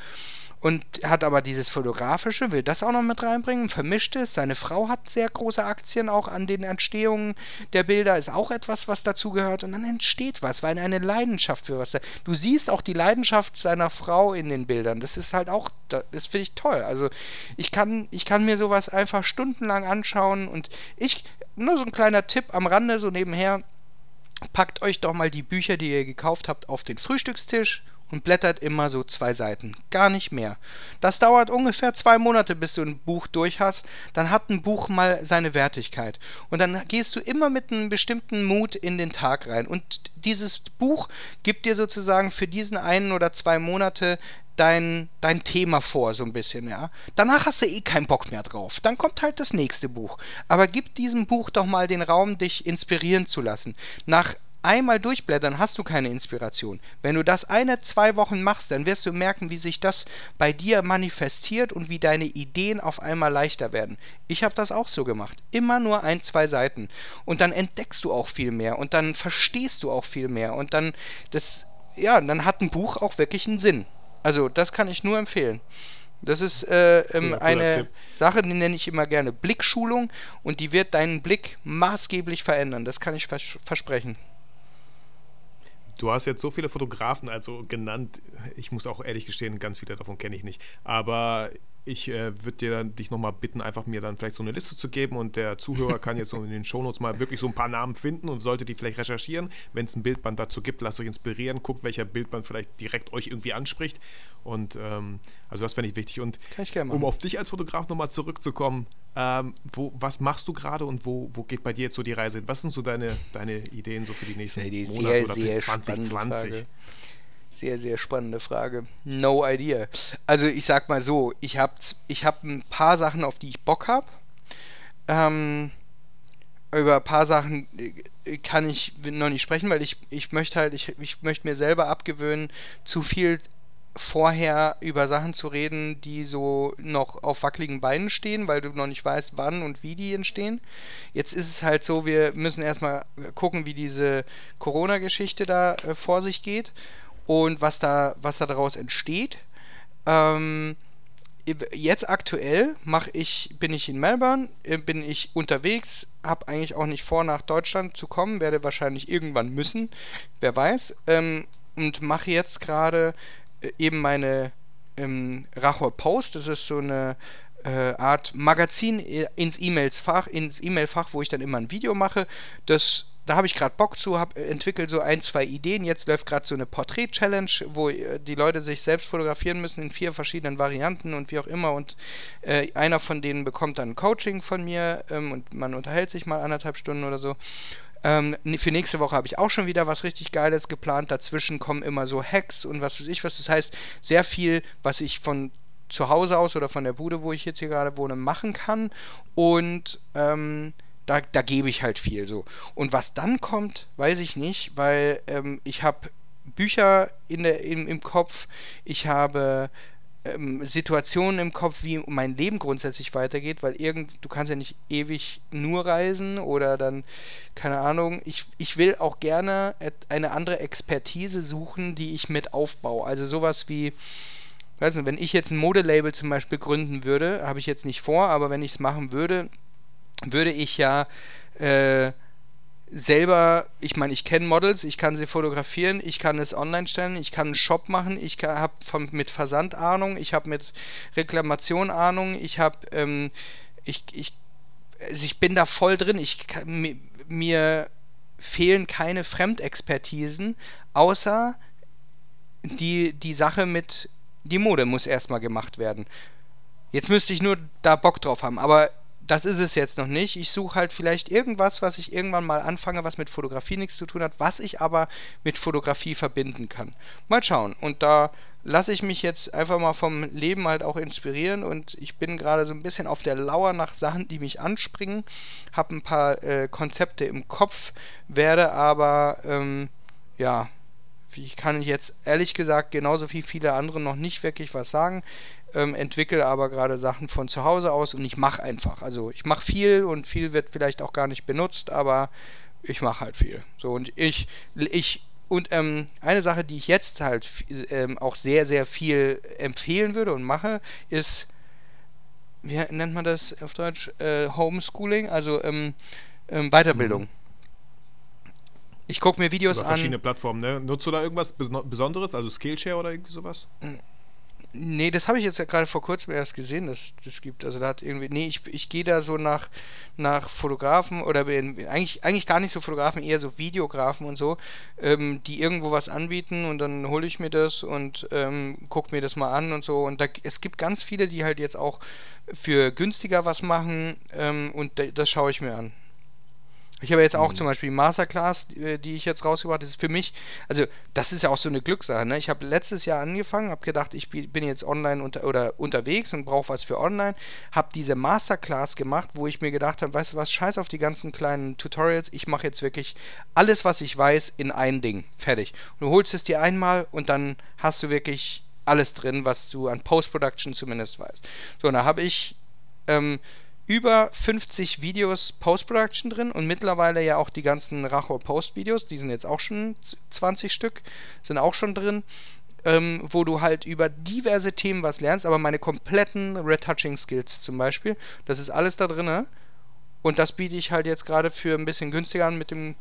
Und hat aber dieses Fotografische, will das auch noch mit reinbringen, vermischt es. Seine Frau hat sehr große Aktien auch an den Entstehungen der Bilder, ist auch etwas, was dazu gehört und dann entsteht was, weil eine Leidenschaft für was. Da, du siehst auch die Leidenschaft seiner Frau in den Bildern. Das ist halt auch, das finde ich toll. Also ich kann, ich kann mir sowas einfach stundenlang anschauen und ich, nur so ein kleiner Tipp am Rande, so nebenher, packt euch doch mal die Bücher, die ihr gekauft habt, auf den Frühstückstisch und blättert immer so zwei Seiten. Gar nicht mehr. Das dauert ungefähr zwei Monate, bis du ein Buch durch hast. Dann hat ein Buch mal seine Wertigkeit. Und dann gehst du immer mit einem bestimmten Mut in den Tag rein. Und dieses Buch gibt dir sozusagen für diesen einen oder zwei Monate dein, dein Thema vor, so ein bisschen, ja. Danach hast du eh keinen Bock mehr drauf. Dann kommt halt das nächste Buch. Aber gib diesem Buch doch mal den Raum, dich inspirieren zu lassen. Nach einmal durchblättern hast du keine Inspiration. Wenn du das eine, zwei Wochen machst, dann wirst du merken, wie sich das bei dir manifestiert und wie deine Ideen auf einmal leichter werden. Ich habe das auch so gemacht. Immer nur ein, zwei Seiten. Und dann entdeckst du auch viel mehr und dann verstehst du auch viel mehr und dann das ja, dann hat ein Buch auch wirklich einen Sinn. Also, das kann ich nur empfehlen. Das ist äh, ähm, cooler, eine Tipp. Sache, die nenne ich immer gerne Blickschulung und die wird deinen Blick maßgeblich verändern. Das kann ich vers versprechen. Du hast jetzt so viele Fotografen also genannt. Ich muss auch ehrlich gestehen, ganz viele davon kenne ich nicht. Aber ich äh, würde dir dann dich nochmal bitten, einfach mir dann vielleicht so eine Liste zu geben und der Zuhörer kann jetzt so in den Shownotes mal wirklich so ein paar Namen finden und sollte die vielleicht recherchieren. Wenn es ein Bildband dazu gibt, lasst euch inspirieren, guckt, welcher Bildband vielleicht direkt euch irgendwie anspricht. Und ähm, also das fände ich wichtig. Und ich um auf dich als Fotograf nochmal zurückzukommen, ähm, wo, was machst du gerade und wo, wo geht bei dir jetzt so die Reise hin? Was sind so deine, deine Ideen so für die nächsten die Monate sehr, oder für 2020? Sehr, sehr spannende Frage. No idea. Also ich sag mal so, ich habe ich hab ein paar Sachen, auf die ich Bock habe. Ähm, über ein paar Sachen äh, kann ich noch nicht sprechen, weil ich, ich möchte halt, ich, ich möchte mir selber abgewöhnen, zu viel vorher über Sachen zu reden, die so noch auf wackeligen Beinen stehen, weil du noch nicht weißt, wann und wie die entstehen. Jetzt ist es halt so, wir müssen erstmal gucken, wie diese Corona-Geschichte da äh, vor sich geht und was da, was da daraus entsteht. Ähm, jetzt aktuell mache ich, bin ich in Melbourne, äh, bin ich unterwegs, habe eigentlich auch nicht vor, nach Deutschland zu kommen, werde wahrscheinlich irgendwann müssen, wer weiß, ähm, und mache jetzt gerade äh, eben meine ähm, Rachor Post, das ist so eine äh, Art Magazin äh, ins E-Mails-Fach, ins E-Mail-Fach, wo ich dann immer ein Video mache, das da habe ich gerade Bock zu, habe entwickelt so ein, zwei Ideen. Jetzt läuft gerade so eine Porträt-Challenge, wo äh, die Leute sich selbst fotografieren müssen in vier verschiedenen Varianten und wie auch immer. Und äh, einer von denen bekommt dann Coaching von mir ähm, und man unterhält sich mal anderthalb Stunden oder so. Ähm, für nächste Woche habe ich auch schon wieder was richtig Geiles geplant. Dazwischen kommen immer so Hacks und was weiß ich was. Das heißt, sehr viel, was ich von zu Hause aus oder von der Bude, wo ich jetzt hier gerade wohne, machen kann. Und ähm, da, da gebe ich halt viel so. Und was dann kommt, weiß ich nicht, weil ähm, ich habe Bücher in der, im, im Kopf, ich habe ähm, Situationen im Kopf, wie mein Leben grundsätzlich weitergeht, weil irgend, du kannst ja nicht ewig nur reisen oder dann, keine Ahnung, ich, ich will auch gerne eine andere Expertise suchen, die ich mit aufbaue. Also sowas wie, weiß nicht, wenn ich jetzt ein Modelabel zum Beispiel gründen würde, habe ich jetzt nicht vor, aber wenn ich es machen würde, würde ich ja äh, selber, ich meine, ich kenne Models, ich kann sie fotografieren, ich kann es online stellen, ich kann einen Shop machen, ich habe mit Versand Ahnung, ich habe mit Reklamation Ahnung, ich habe, ähm, ich, ich, also ich bin da voll drin, ich mir, mir fehlen keine Fremdexpertisen, außer die, die Sache mit, die Mode muss erstmal gemacht werden. Jetzt müsste ich nur da Bock drauf haben, aber das ist es jetzt noch nicht. Ich suche halt vielleicht irgendwas, was ich irgendwann mal anfange, was mit Fotografie nichts zu tun hat, was ich aber mit Fotografie verbinden kann. Mal schauen. Und da lasse ich mich jetzt einfach mal vom Leben halt auch inspirieren und ich bin gerade so ein bisschen auf der Lauer nach Sachen, die mich anspringen, habe ein paar äh, Konzepte im Kopf, werde aber, ähm, ja, ich kann jetzt ehrlich gesagt genauso wie viele andere noch nicht wirklich was sagen ähm, entwickle aber gerade Sachen von zu Hause aus und ich mache einfach. Also ich mache viel und viel wird vielleicht auch gar nicht benutzt, aber ich mache halt viel. So und ich, ich und ähm, eine Sache, die ich jetzt halt ähm, auch sehr, sehr viel empfehlen würde und mache, ist, wie nennt man das auf Deutsch? Äh, Homeschooling, also ähm, ähm Weiterbildung. Mhm. Ich gucke mir Videos Über verschiedene an. verschiedene Plattformen, ne? Nutzt du da irgendwas Besonderes, also Skillshare oder irgendwie sowas? Nee, das habe ich jetzt ja gerade vor kurzem erst gesehen, dass das gibt. Also da hat irgendwie, nee, ich, ich gehe da so nach, nach Fotografen oder bin, eigentlich, eigentlich gar nicht so Fotografen, eher so Videografen und so, ähm, die irgendwo was anbieten und dann hole ich mir das und ähm, gucke mir das mal an und so. Und da, es gibt ganz viele, die halt jetzt auch für günstiger was machen ähm, und das schaue ich mir an. Ich habe jetzt auch mhm. zum Beispiel Masterclass, die, die ich jetzt rausgebracht habe. Das ist für mich, also das ist ja auch so eine Glückssache. Ne? Ich habe letztes Jahr angefangen, habe gedacht, ich bin jetzt online unter, oder unterwegs und brauche was für online. Habe diese Masterclass gemacht, wo ich mir gedacht habe, weißt du was, scheiß auf die ganzen kleinen Tutorials. Ich mache jetzt wirklich alles, was ich weiß, in ein Ding. Fertig. Du holst es dir einmal und dann hast du wirklich alles drin, was du an Post-Production zumindest weißt. So, und da habe ich ähm, über 50 Videos Post-Production drin und mittlerweile ja auch die ganzen Rachor Post-Videos, die sind jetzt auch schon 20 Stück, sind auch schon drin, ähm, wo du halt über diverse Themen was lernst, aber meine kompletten Retouching-Skills zum Beispiel, das ist alles da drin. Und das biete ich halt jetzt gerade für ein bisschen günstiger an mit dem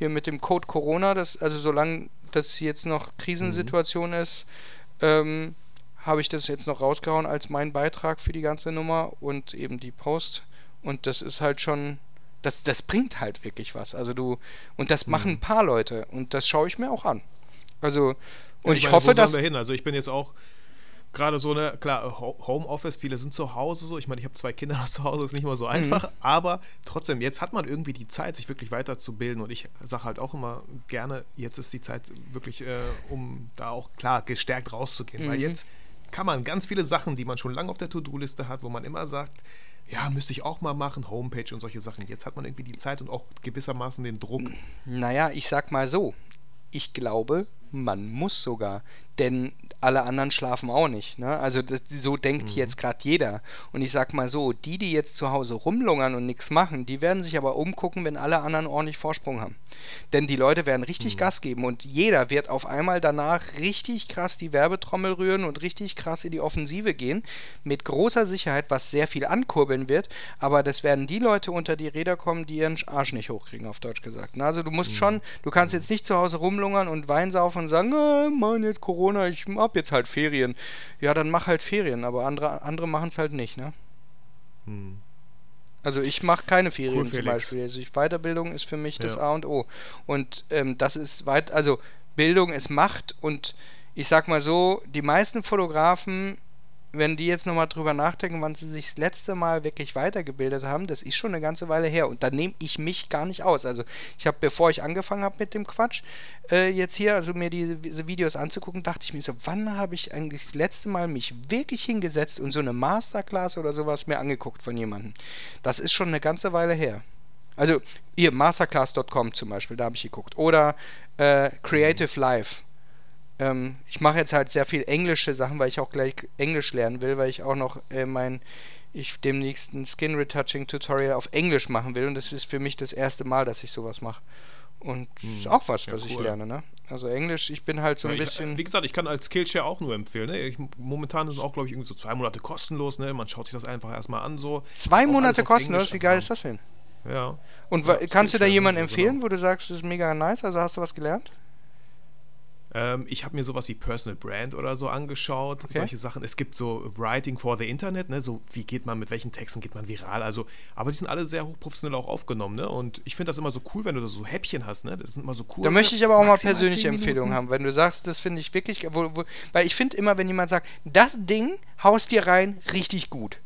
hier mit dem Code Corona, das, also solange das jetzt noch Krisensituation mhm. ist, ähm, habe ich das jetzt noch rausgehauen als mein Beitrag für die ganze Nummer und eben die Post. Und das ist halt schon, das, das bringt halt wirklich was. Also du, und das machen mhm. ein paar Leute und das schaue ich mir auch an. Also, und ja, ich, ich meine, hoffe, wo dass. Wir hin? Also ich bin jetzt auch gerade so eine, klar, Homeoffice, viele sind zu Hause so. Ich meine, ich habe zwei Kinder zu Hause, ist nicht immer so mhm. einfach, mhm. aber trotzdem, jetzt hat man irgendwie die Zeit, sich wirklich weiterzubilden und ich sage halt auch immer gerne, jetzt ist die Zeit wirklich, äh, um da auch klar gestärkt rauszugehen, mhm. weil jetzt kann man ganz viele Sachen, die man schon lange auf der To-Do-Liste hat, wo man immer sagt, ja, müsste ich auch mal machen, Homepage und solche Sachen. Jetzt hat man irgendwie die Zeit und auch gewissermaßen den Druck. Naja, ich sag mal so, ich glaube, man muss sogar, denn alle anderen schlafen auch nicht. Ne? Also das, so denkt mhm. jetzt gerade jeder. Und ich sag mal so, die, die jetzt zu Hause rumlungern und nichts machen, die werden sich aber umgucken, wenn alle anderen ordentlich Vorsprung haben. Denn die Leute werden richtig mhm. Gas geben und jeder wird auf einmal danach richtig krass die Werbetrommel rühren und richtig krass in die Offensive gehen. Mit großer Sicherheit, was sehr viel ankurbeln wird. Aber das werden die Leute unter die Räder kommen, die ihren Arsch nicht hochkriegen, auf Deutsch gesagt. Ne? Also du musst mhm. schon, du kannst jetzt nicht zu Hause rumlungern und Wein saufen und sagen, ah, Mann, jetzt Corona, ich hab jetzt halt Ferien. Ja, dann mach halt Ferien, aber andere, andere machen es halt nicht, ne? Hm. Also ich mache keine Ferien cool, zum Beispiel. Also ich, Weiterbildung ist für mich ja. das A und O. Und ähm, das ist weit, also Bildung ist Macht und ich sag mal so, die meisten Fotografen wenn die jetzt nochmal drüber nachdenken, wann sie sich das letzte Mal wirklich weitergebildet haben, das ist schon eine ganze Weile her. Und da nehme ich mich gar nicht aus. Also ich habe, bevor ich angefangen habe mit dem Quatsch, äh, jetzt hier, also mir diese, diese, Videos anzugucken, dachte ich mir so, wann habe ich eigentlich das letzte Mal mich wirklich hingesetzt und so eine Masterclass oder sowas mir angeguckt von jemandem? Das ist schon eine ganze Weile her. Also hier, masterclass.com zum Beispiel, da habe ich geguckt. Oder äh, Creative Life ähm, ich mache jetzt halt sehr viel englische Sachen, weil ich auch gleich Englisch lernen will, weil ich auch noch äh, mein ich demnächst ein Skin Retouching Tutorial auf Englisch machen will und das ist für mich das erste Mal, dass ich sowas mache. Und hm, ist auch was, ja, was cool. ich lerne, ne? Also Englisch, ich bin halt so ein ja, bisschen. wie gesagt, ich kann als Skillshare auch nur empfehlen. Ne? Ich, momentan ist es auch, glaube ich, irgendwie so zwei Monate kostenlos, ne? Man schaut sich das einfach erstmal an so. Zwei Monate kostenlos? Wie geil ist das denn? Ja. Und ja, kannst du da jemanden empfehlen, genau. wo du sagst, das ist mega nice? Also hast du was gelernt? Ähm, ich habe mir sowas wie Personal Brand oder so angeschaut, okay. solche Sachen. Es gibt so Writing for the Internet, ne? so wie geht man, mit welchen Texten geht man viral. Also, aber die sind alle sehr hochprofessionell auch aufgenommen. Ne? Und ich finde das immer so cool, wenn du da so Häppchen hast. Ne? Das sind immer so cool. Da möchte ich aber auch mal persönliche Empfehlungen haben, wenn du sagst, das finde ich wirklich, wo, wo, weil ich finde immer, wenn jemand sagt, das Ding haust dir rein, richtig gut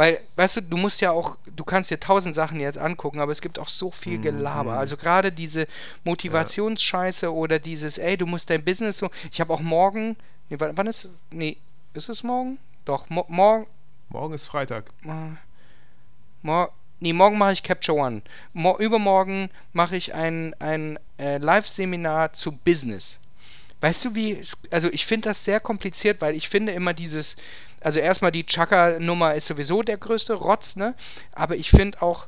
weil, weißt du, du musst ja auch, du kannst dir tausend Sachen jetzt angucken, aber es gibt auch so viel mhm. Gelaber. Also gerade diese Motivationsscheiße ja. oder dieses, ey, du musst dein Business so. Ich habe auch morgen, nee, wann, wann, ist, nee, ist es morgen? Doch, mo morgen. Morgen ist Freitag. Mor nee, morgen mache ich Capture One. Mo übermorgen mache ich ein, ein äh, Live-Seminar zu Business. Weißt du, wie, also ich finde das sehr kompliziert, weil ich finde immer dieses, also erstmal die Chaka-Nummer ist sowieso der größte Rotz, ne? Aber ich finde auch,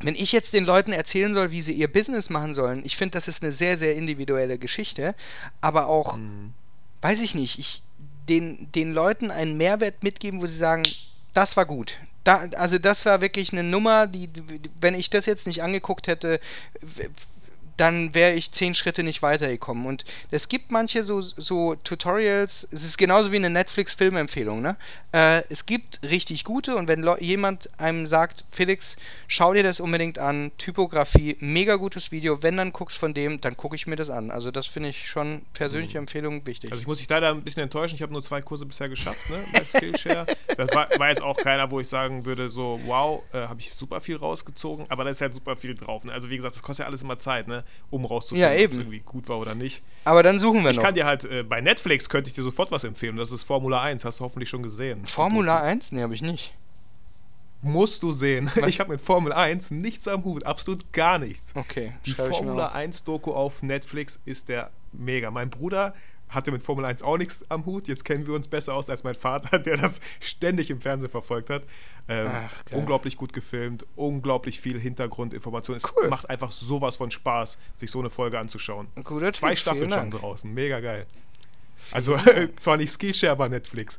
wenn ich jetzt den Leuten erzählen soll, wie sie ihr Business machen sollen, ich finde, das ist eine sehr, sehr individuelle Geschichte, aber auch, mhm. weiß ich nicht, ich den, den Leuten einen Mehrwert mitgeben, wo sie sagen, das war gut. Da, also das war wirklich eine Nummer, die, wenn ich das jetzt nicht angeguckt hätte, dann wäre ich zehn Schritte nicht weitergekommen. Und es gibt manche so, so Tutorials, es ist genauso wie eine Netflix-Filmempfehlung, ne? Äh, es gibt richtig gute und wenn jemand einem sagt, Felix, schau dir das unbedingt an, Typografie, mega gutes Video, wenn dann guckst von dem, dann gucke ich mir das an. Also das finde ich schon persönliche mhm. Empfehlung wichtig. Also ich muss dich leider ein bisschen enttäuschen, ich habe nur zwei Kurse bisher geschafft, ne? Bei Skillshare. das war, war, jetzt auch keiner, wo ich sagen würde, so, wow, äh, habe ich super viel rausgezogen, aber da ist halt super viel drauf. Ne? Also wie gesagt, das kostet ja alles immer Zeit, ne? Um rauszufinden, ja, ob es irgendwie gut war oder nicht. Aber dann suchen wir ich noch. Ich kann dir halt, äh, bei Netflix könnte ich dir sofort was empfehlen. Das ist Formula 1, hast du hoffentlich schon gesehen. Formula 1? Nee, habe ich nicht. Musst du sehen. Was? Ich habe mit Formel 1 nichts am Hut, absolut gar nichts. Okay. Die Formula 1 Doku auf Netflix ist der mega. Mein Bruder hatte mit Formel 1 auch nichts am Hut. Jetzt kennen wir uns besser aus als mein Vater, der das ständig im Fernsehen verfolgt hat. Ähm, Ach, unglaublich gut gefilmt, unglaublich viel Hintergrundinformation. Es cool. macht einfach sowas von Spaß, sich so eine Folge anzuschauen. Guter Zwei Tipp, Staffeln schon draußen, mega geil. Also zwar nicht Skillshare, aber Netflix.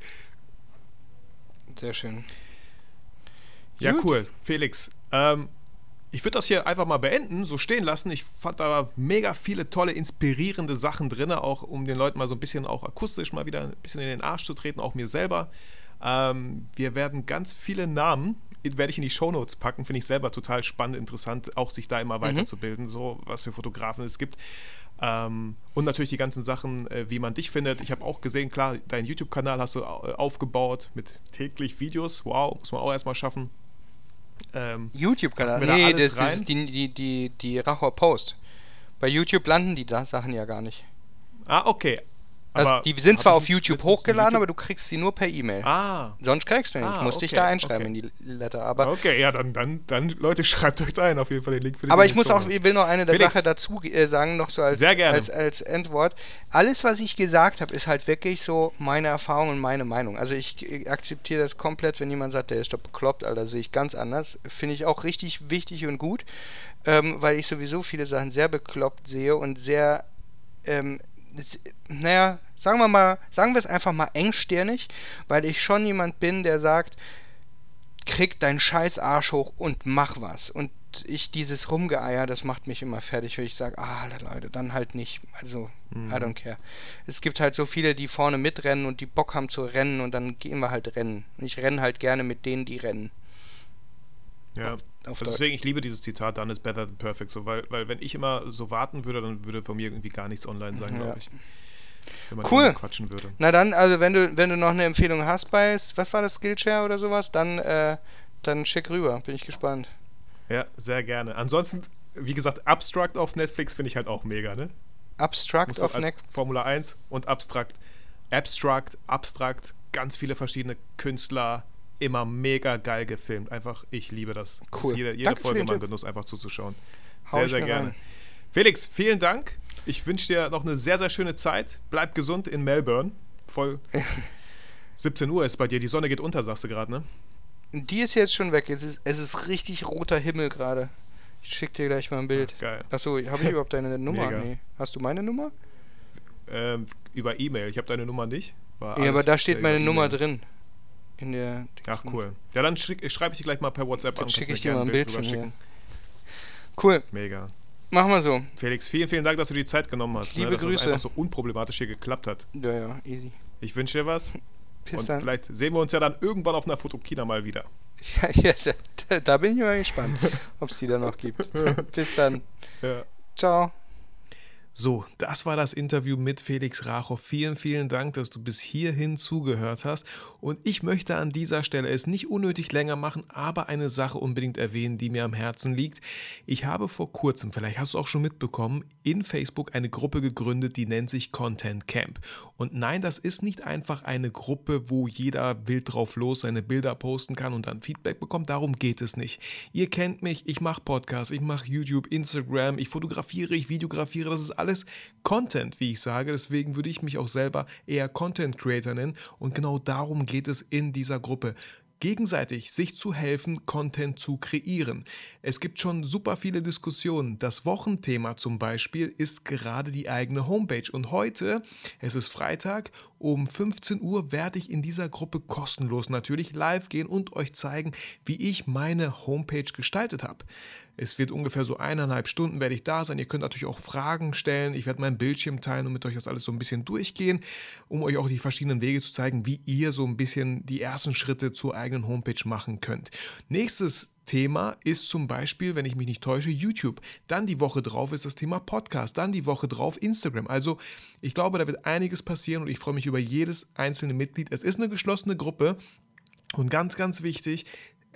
Sehr schön. Ja, Gut. cool. Felix, ähm, ich würde das hier einfach mal beenden, so stehen lassen. Ich fand da mega viele tolle, inspirierende Sachen drin, auch um den Leuten mal so ein bisschen auch akustisch mal wieder ein bisschen in den Arsch zu treten, auch mir selber. Ähm, wir werden ganz viele Namen, werde ich in die Shownotes packen, finde ich selber total spannend, interessant, auch sich da immer mhm. weiterzubilden, so was für Fotografen es gibt. Ähm, und natürlich die ganzen Sachen, äh, wie man dich findet. Ich habe auch gesehen, klar, deinen YouTube-Kanal hast du äh, aufgebaut mit täglich Videos. Wow, muss man auch erstmal schaffen. Ähm, YouTube-Kanal? Nee, das, das, ist die, die, die, die Rachor Post. Bei YouTube landen die Sachen ja gar nicht. Ah, okay. Also die sind zwar auf YouTube hochgeladen, YouTube? aber du kriegst sie nur per E-Mail. Ah. Sonst kriegst du nicht. Ah, du musst okay, dich da einschreiben okay. in die Letter. Aber okay, ja, dann, dann, dann, Leute, schreibt euch da ein, auf jeden Fall den Link für die Aber ich muss auch, ich will noch eine der Sache dazu äh, sagen, noch so als, als, als Endwort. Alles, was ich gesagt habe, ist halt wirklich so meine Erfahrung und meine Meinung. Also ich, ich akzeptiere das komplett, wenn jemand sagt, der ist doch bekloppt, Alter, sehe ich ganz anders. Finde ich auch richtig wichtig und gut, ähm, weil ich sowieso viele Sachen sehr bekloppt sehe und sehr ähm, naja, sagen wir mal, sagen wir es einfach mal engstirnig, weil ich schon jemand bin, der sagt, krieg deinen scheiß Arsch hoch und mach was. Und ich dieses Rumgeeier, das macht mich immer fertig, weil ich sage, ah, Leute, dann halt nicht. Also, mhm. I don't care. Es gibt halt so viele, die vorne mitrennen und die Bock haben zu rennen und dann gehen wir halt rennen. Und ich renne halt gerne mit denen, die rennen. Ja. Auf, auf also deswegen, ich liebe dieses Zitat, dann ist better than perfect, so, weil, weil wenn ich immer so warten würde, dann würde von mir irgendwie gar nichts online sein, ja. glaube ich. Wenn man cool. quatschen würde. Na dann, also wenn du, wenn du noch eine Empfehlung hast bei, was war das, Skillshare oder sowas, dann, äh, dann schick rüber, bin ich gespannt. Ja, sehr gerne. Ansonsten, wie gesagt, Abstract auf Netflix finde ich halt auch mega, ne? Abstract auf Netflix? Formula 1 und Abstract. Abstract, Abstract, ganz viele verschiedene Künstler, immer mega geil gefilmt. Einfach, ich liebe das. Cool. jede, jede Folge mal Genuss, einfach zuzuschauen. Sehr, sehr gerne. Rein. Felix, vielen Dank. Ich wünsche dir noch eine sehr, sehr schöne Zeit. Bleib gesund in Melbourne. Voll. 17 Uhr ist bei dir. Die Sonne geht unter, sagst du gerade, ne? Die ist jetzt schon weg. Es ist, es ist richtig roter Himmel gerade. Ich schick dir gleich mal ein Bild. Ach, geil. Achso, habe ich überhaupt deine Nummer? Nee. Hast du meine Nummer? Ähm, über E-Mail. Ich habe deine Nummer nicht. War ja, aber da steht meine Nummer drin in der. Ach cool. Ja, dann schreibe ich dir gleich mal per WhatsApp dann an. schicke ich dir mal ein Bild, Bild schicken. Cool. Mega. Machen wir so. Felix, vielen, vielen Dank, dass du die Zeit genommen hast. Liebe ne, dass Grüße. es einfach so unproblematisch hier geklappt hat. Ja, ja, easy. Ich wünsche dir was. Bis und dann. vielleicht sehen wir uns ja dann irgendwann auf einer Fotokina mal wieder. Ja, ja da, da bin ich mal gespannt, ob es die da noch gibt. Bis dann. Ja. Ciao. So, das war das Interview mit Felix Rachow. Vielen, vielen Dank, dass du bis hierhin zugehört hast. Und ich möchte an dieser Stelle es nicht unnötig länger machen, aber eine Sache unbedingt erwähnen, die mir am Herzen liegt. Ich habe vor kurzem, vielleicht hast du auch schon mitbekommen, in Facebook eine Gruppe gegründet, die nennt sich Content Camp. Und nein, das ist nicht einfach eine Gruppe, wo jeder wild drauf los seine Bilder posten kann und dann Feedback bekommt. Darum geht es nicht. Ihr kennt mich, ich mache Podcasts, ich mache YouTube, Instagram, ich fotografiere, ich videografiere, das ist alles Content, wie ich sage. Deswegen würde ich mich auch selber eher Content Creator nennen. Und genau darum geht es in dieser Gruppe. gegenseitig sich zu helfen, Content zu kreieren. Es gibt schon super viele Diskussionen. Das Wochenthema zum Beispiel ist gerade die eigene Homepage. Und heute, es ist Freitag, um 15 Uhr werde ich in dieser Gruppe kostenlos natürlich live gehen und euch zeigen, wie ich meine Homepage gestaltet habe. Es wird ungefähr so eineinhalb Stunden werde ich da sein. Ihr könnt natürlich auch Fragen stellen. Ich werde meinen Bildschirm teilen und mit euch das alles so ein bisschen durchgehen, um euch auch die verschiedenen Wege zu zeigen, wie ihr so ein bisschen die ersten Schritte zur eigenen Homepage machen könnt. Nächstes Thema ist zum Beispiel, wenn ich mich nicht täusche, YouTube. Dann die Woche drauf ist das Thema Podcast. Dann die Woche drauf Instagram. Also ich glaube, da wird einiges passieren und ich freue mich über jedes einzelne Mitglied. Es ist eine geschlossene Gruppe. Und ganz, ganz wichtig,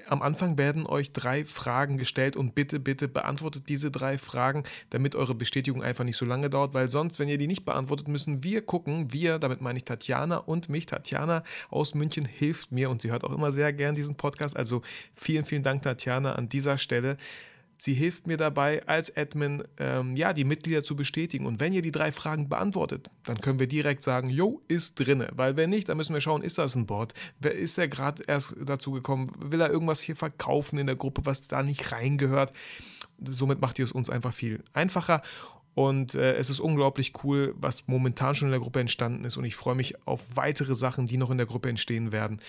am Anfang werden euch drei Fragen gestellt und bitte, bitte beantwortet diese drei Fragen, damit eure Bestätigung einfach nicht so lange dauert, weil sonst, wenn ihr die nicht beantwortet, müssen wir gucken. Wir, damit meine ich Tatjana und mich. Tatjana aus München hilft mir und sie hört auch immer sehr gern diesen Podcast. Also vielen, vielen Dank, Tatjana, an dieser Stelle. Sie hilft mir dabei, als Admin ähm, ja, die Mitglieder zu bestätigen. Und wenn ihr die drei Fragen beantwortet, dann können wir direkt sagen, jo, ist drinne. Weil wenn nicht, dann müssen wir schauen, ist das ein? Wer ist er gerade erst dazu gekommen? Will er irgendwas hier verkaufen in der Gruppe, was da nicht reingehört? Somit macht ihr es uns einfach viel einfacher. Und äh, es ist unglaublich cool, was momentan schon in der Gruppe entstanden ist. Und ich freue mich auf weitere Sachen, die noch in der Gruppe entstehen werden.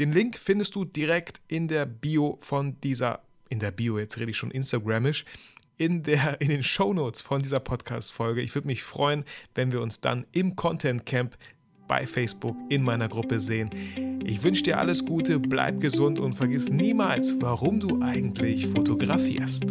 Den Link findest du direkt in der Bio von dieser in der Bio, jetzt rede ich schon Instagramisch, in, der, in den Shownotes von dieser Podcast-Folge. Ich würde mich freuen, wenn wir uns dann im Content Camp bei Facebook in meiner Gruppe sehen. Ich wünsche dir alles Gute, bleib gesund und vergiss niemals, warum du eigentlich fotografierst.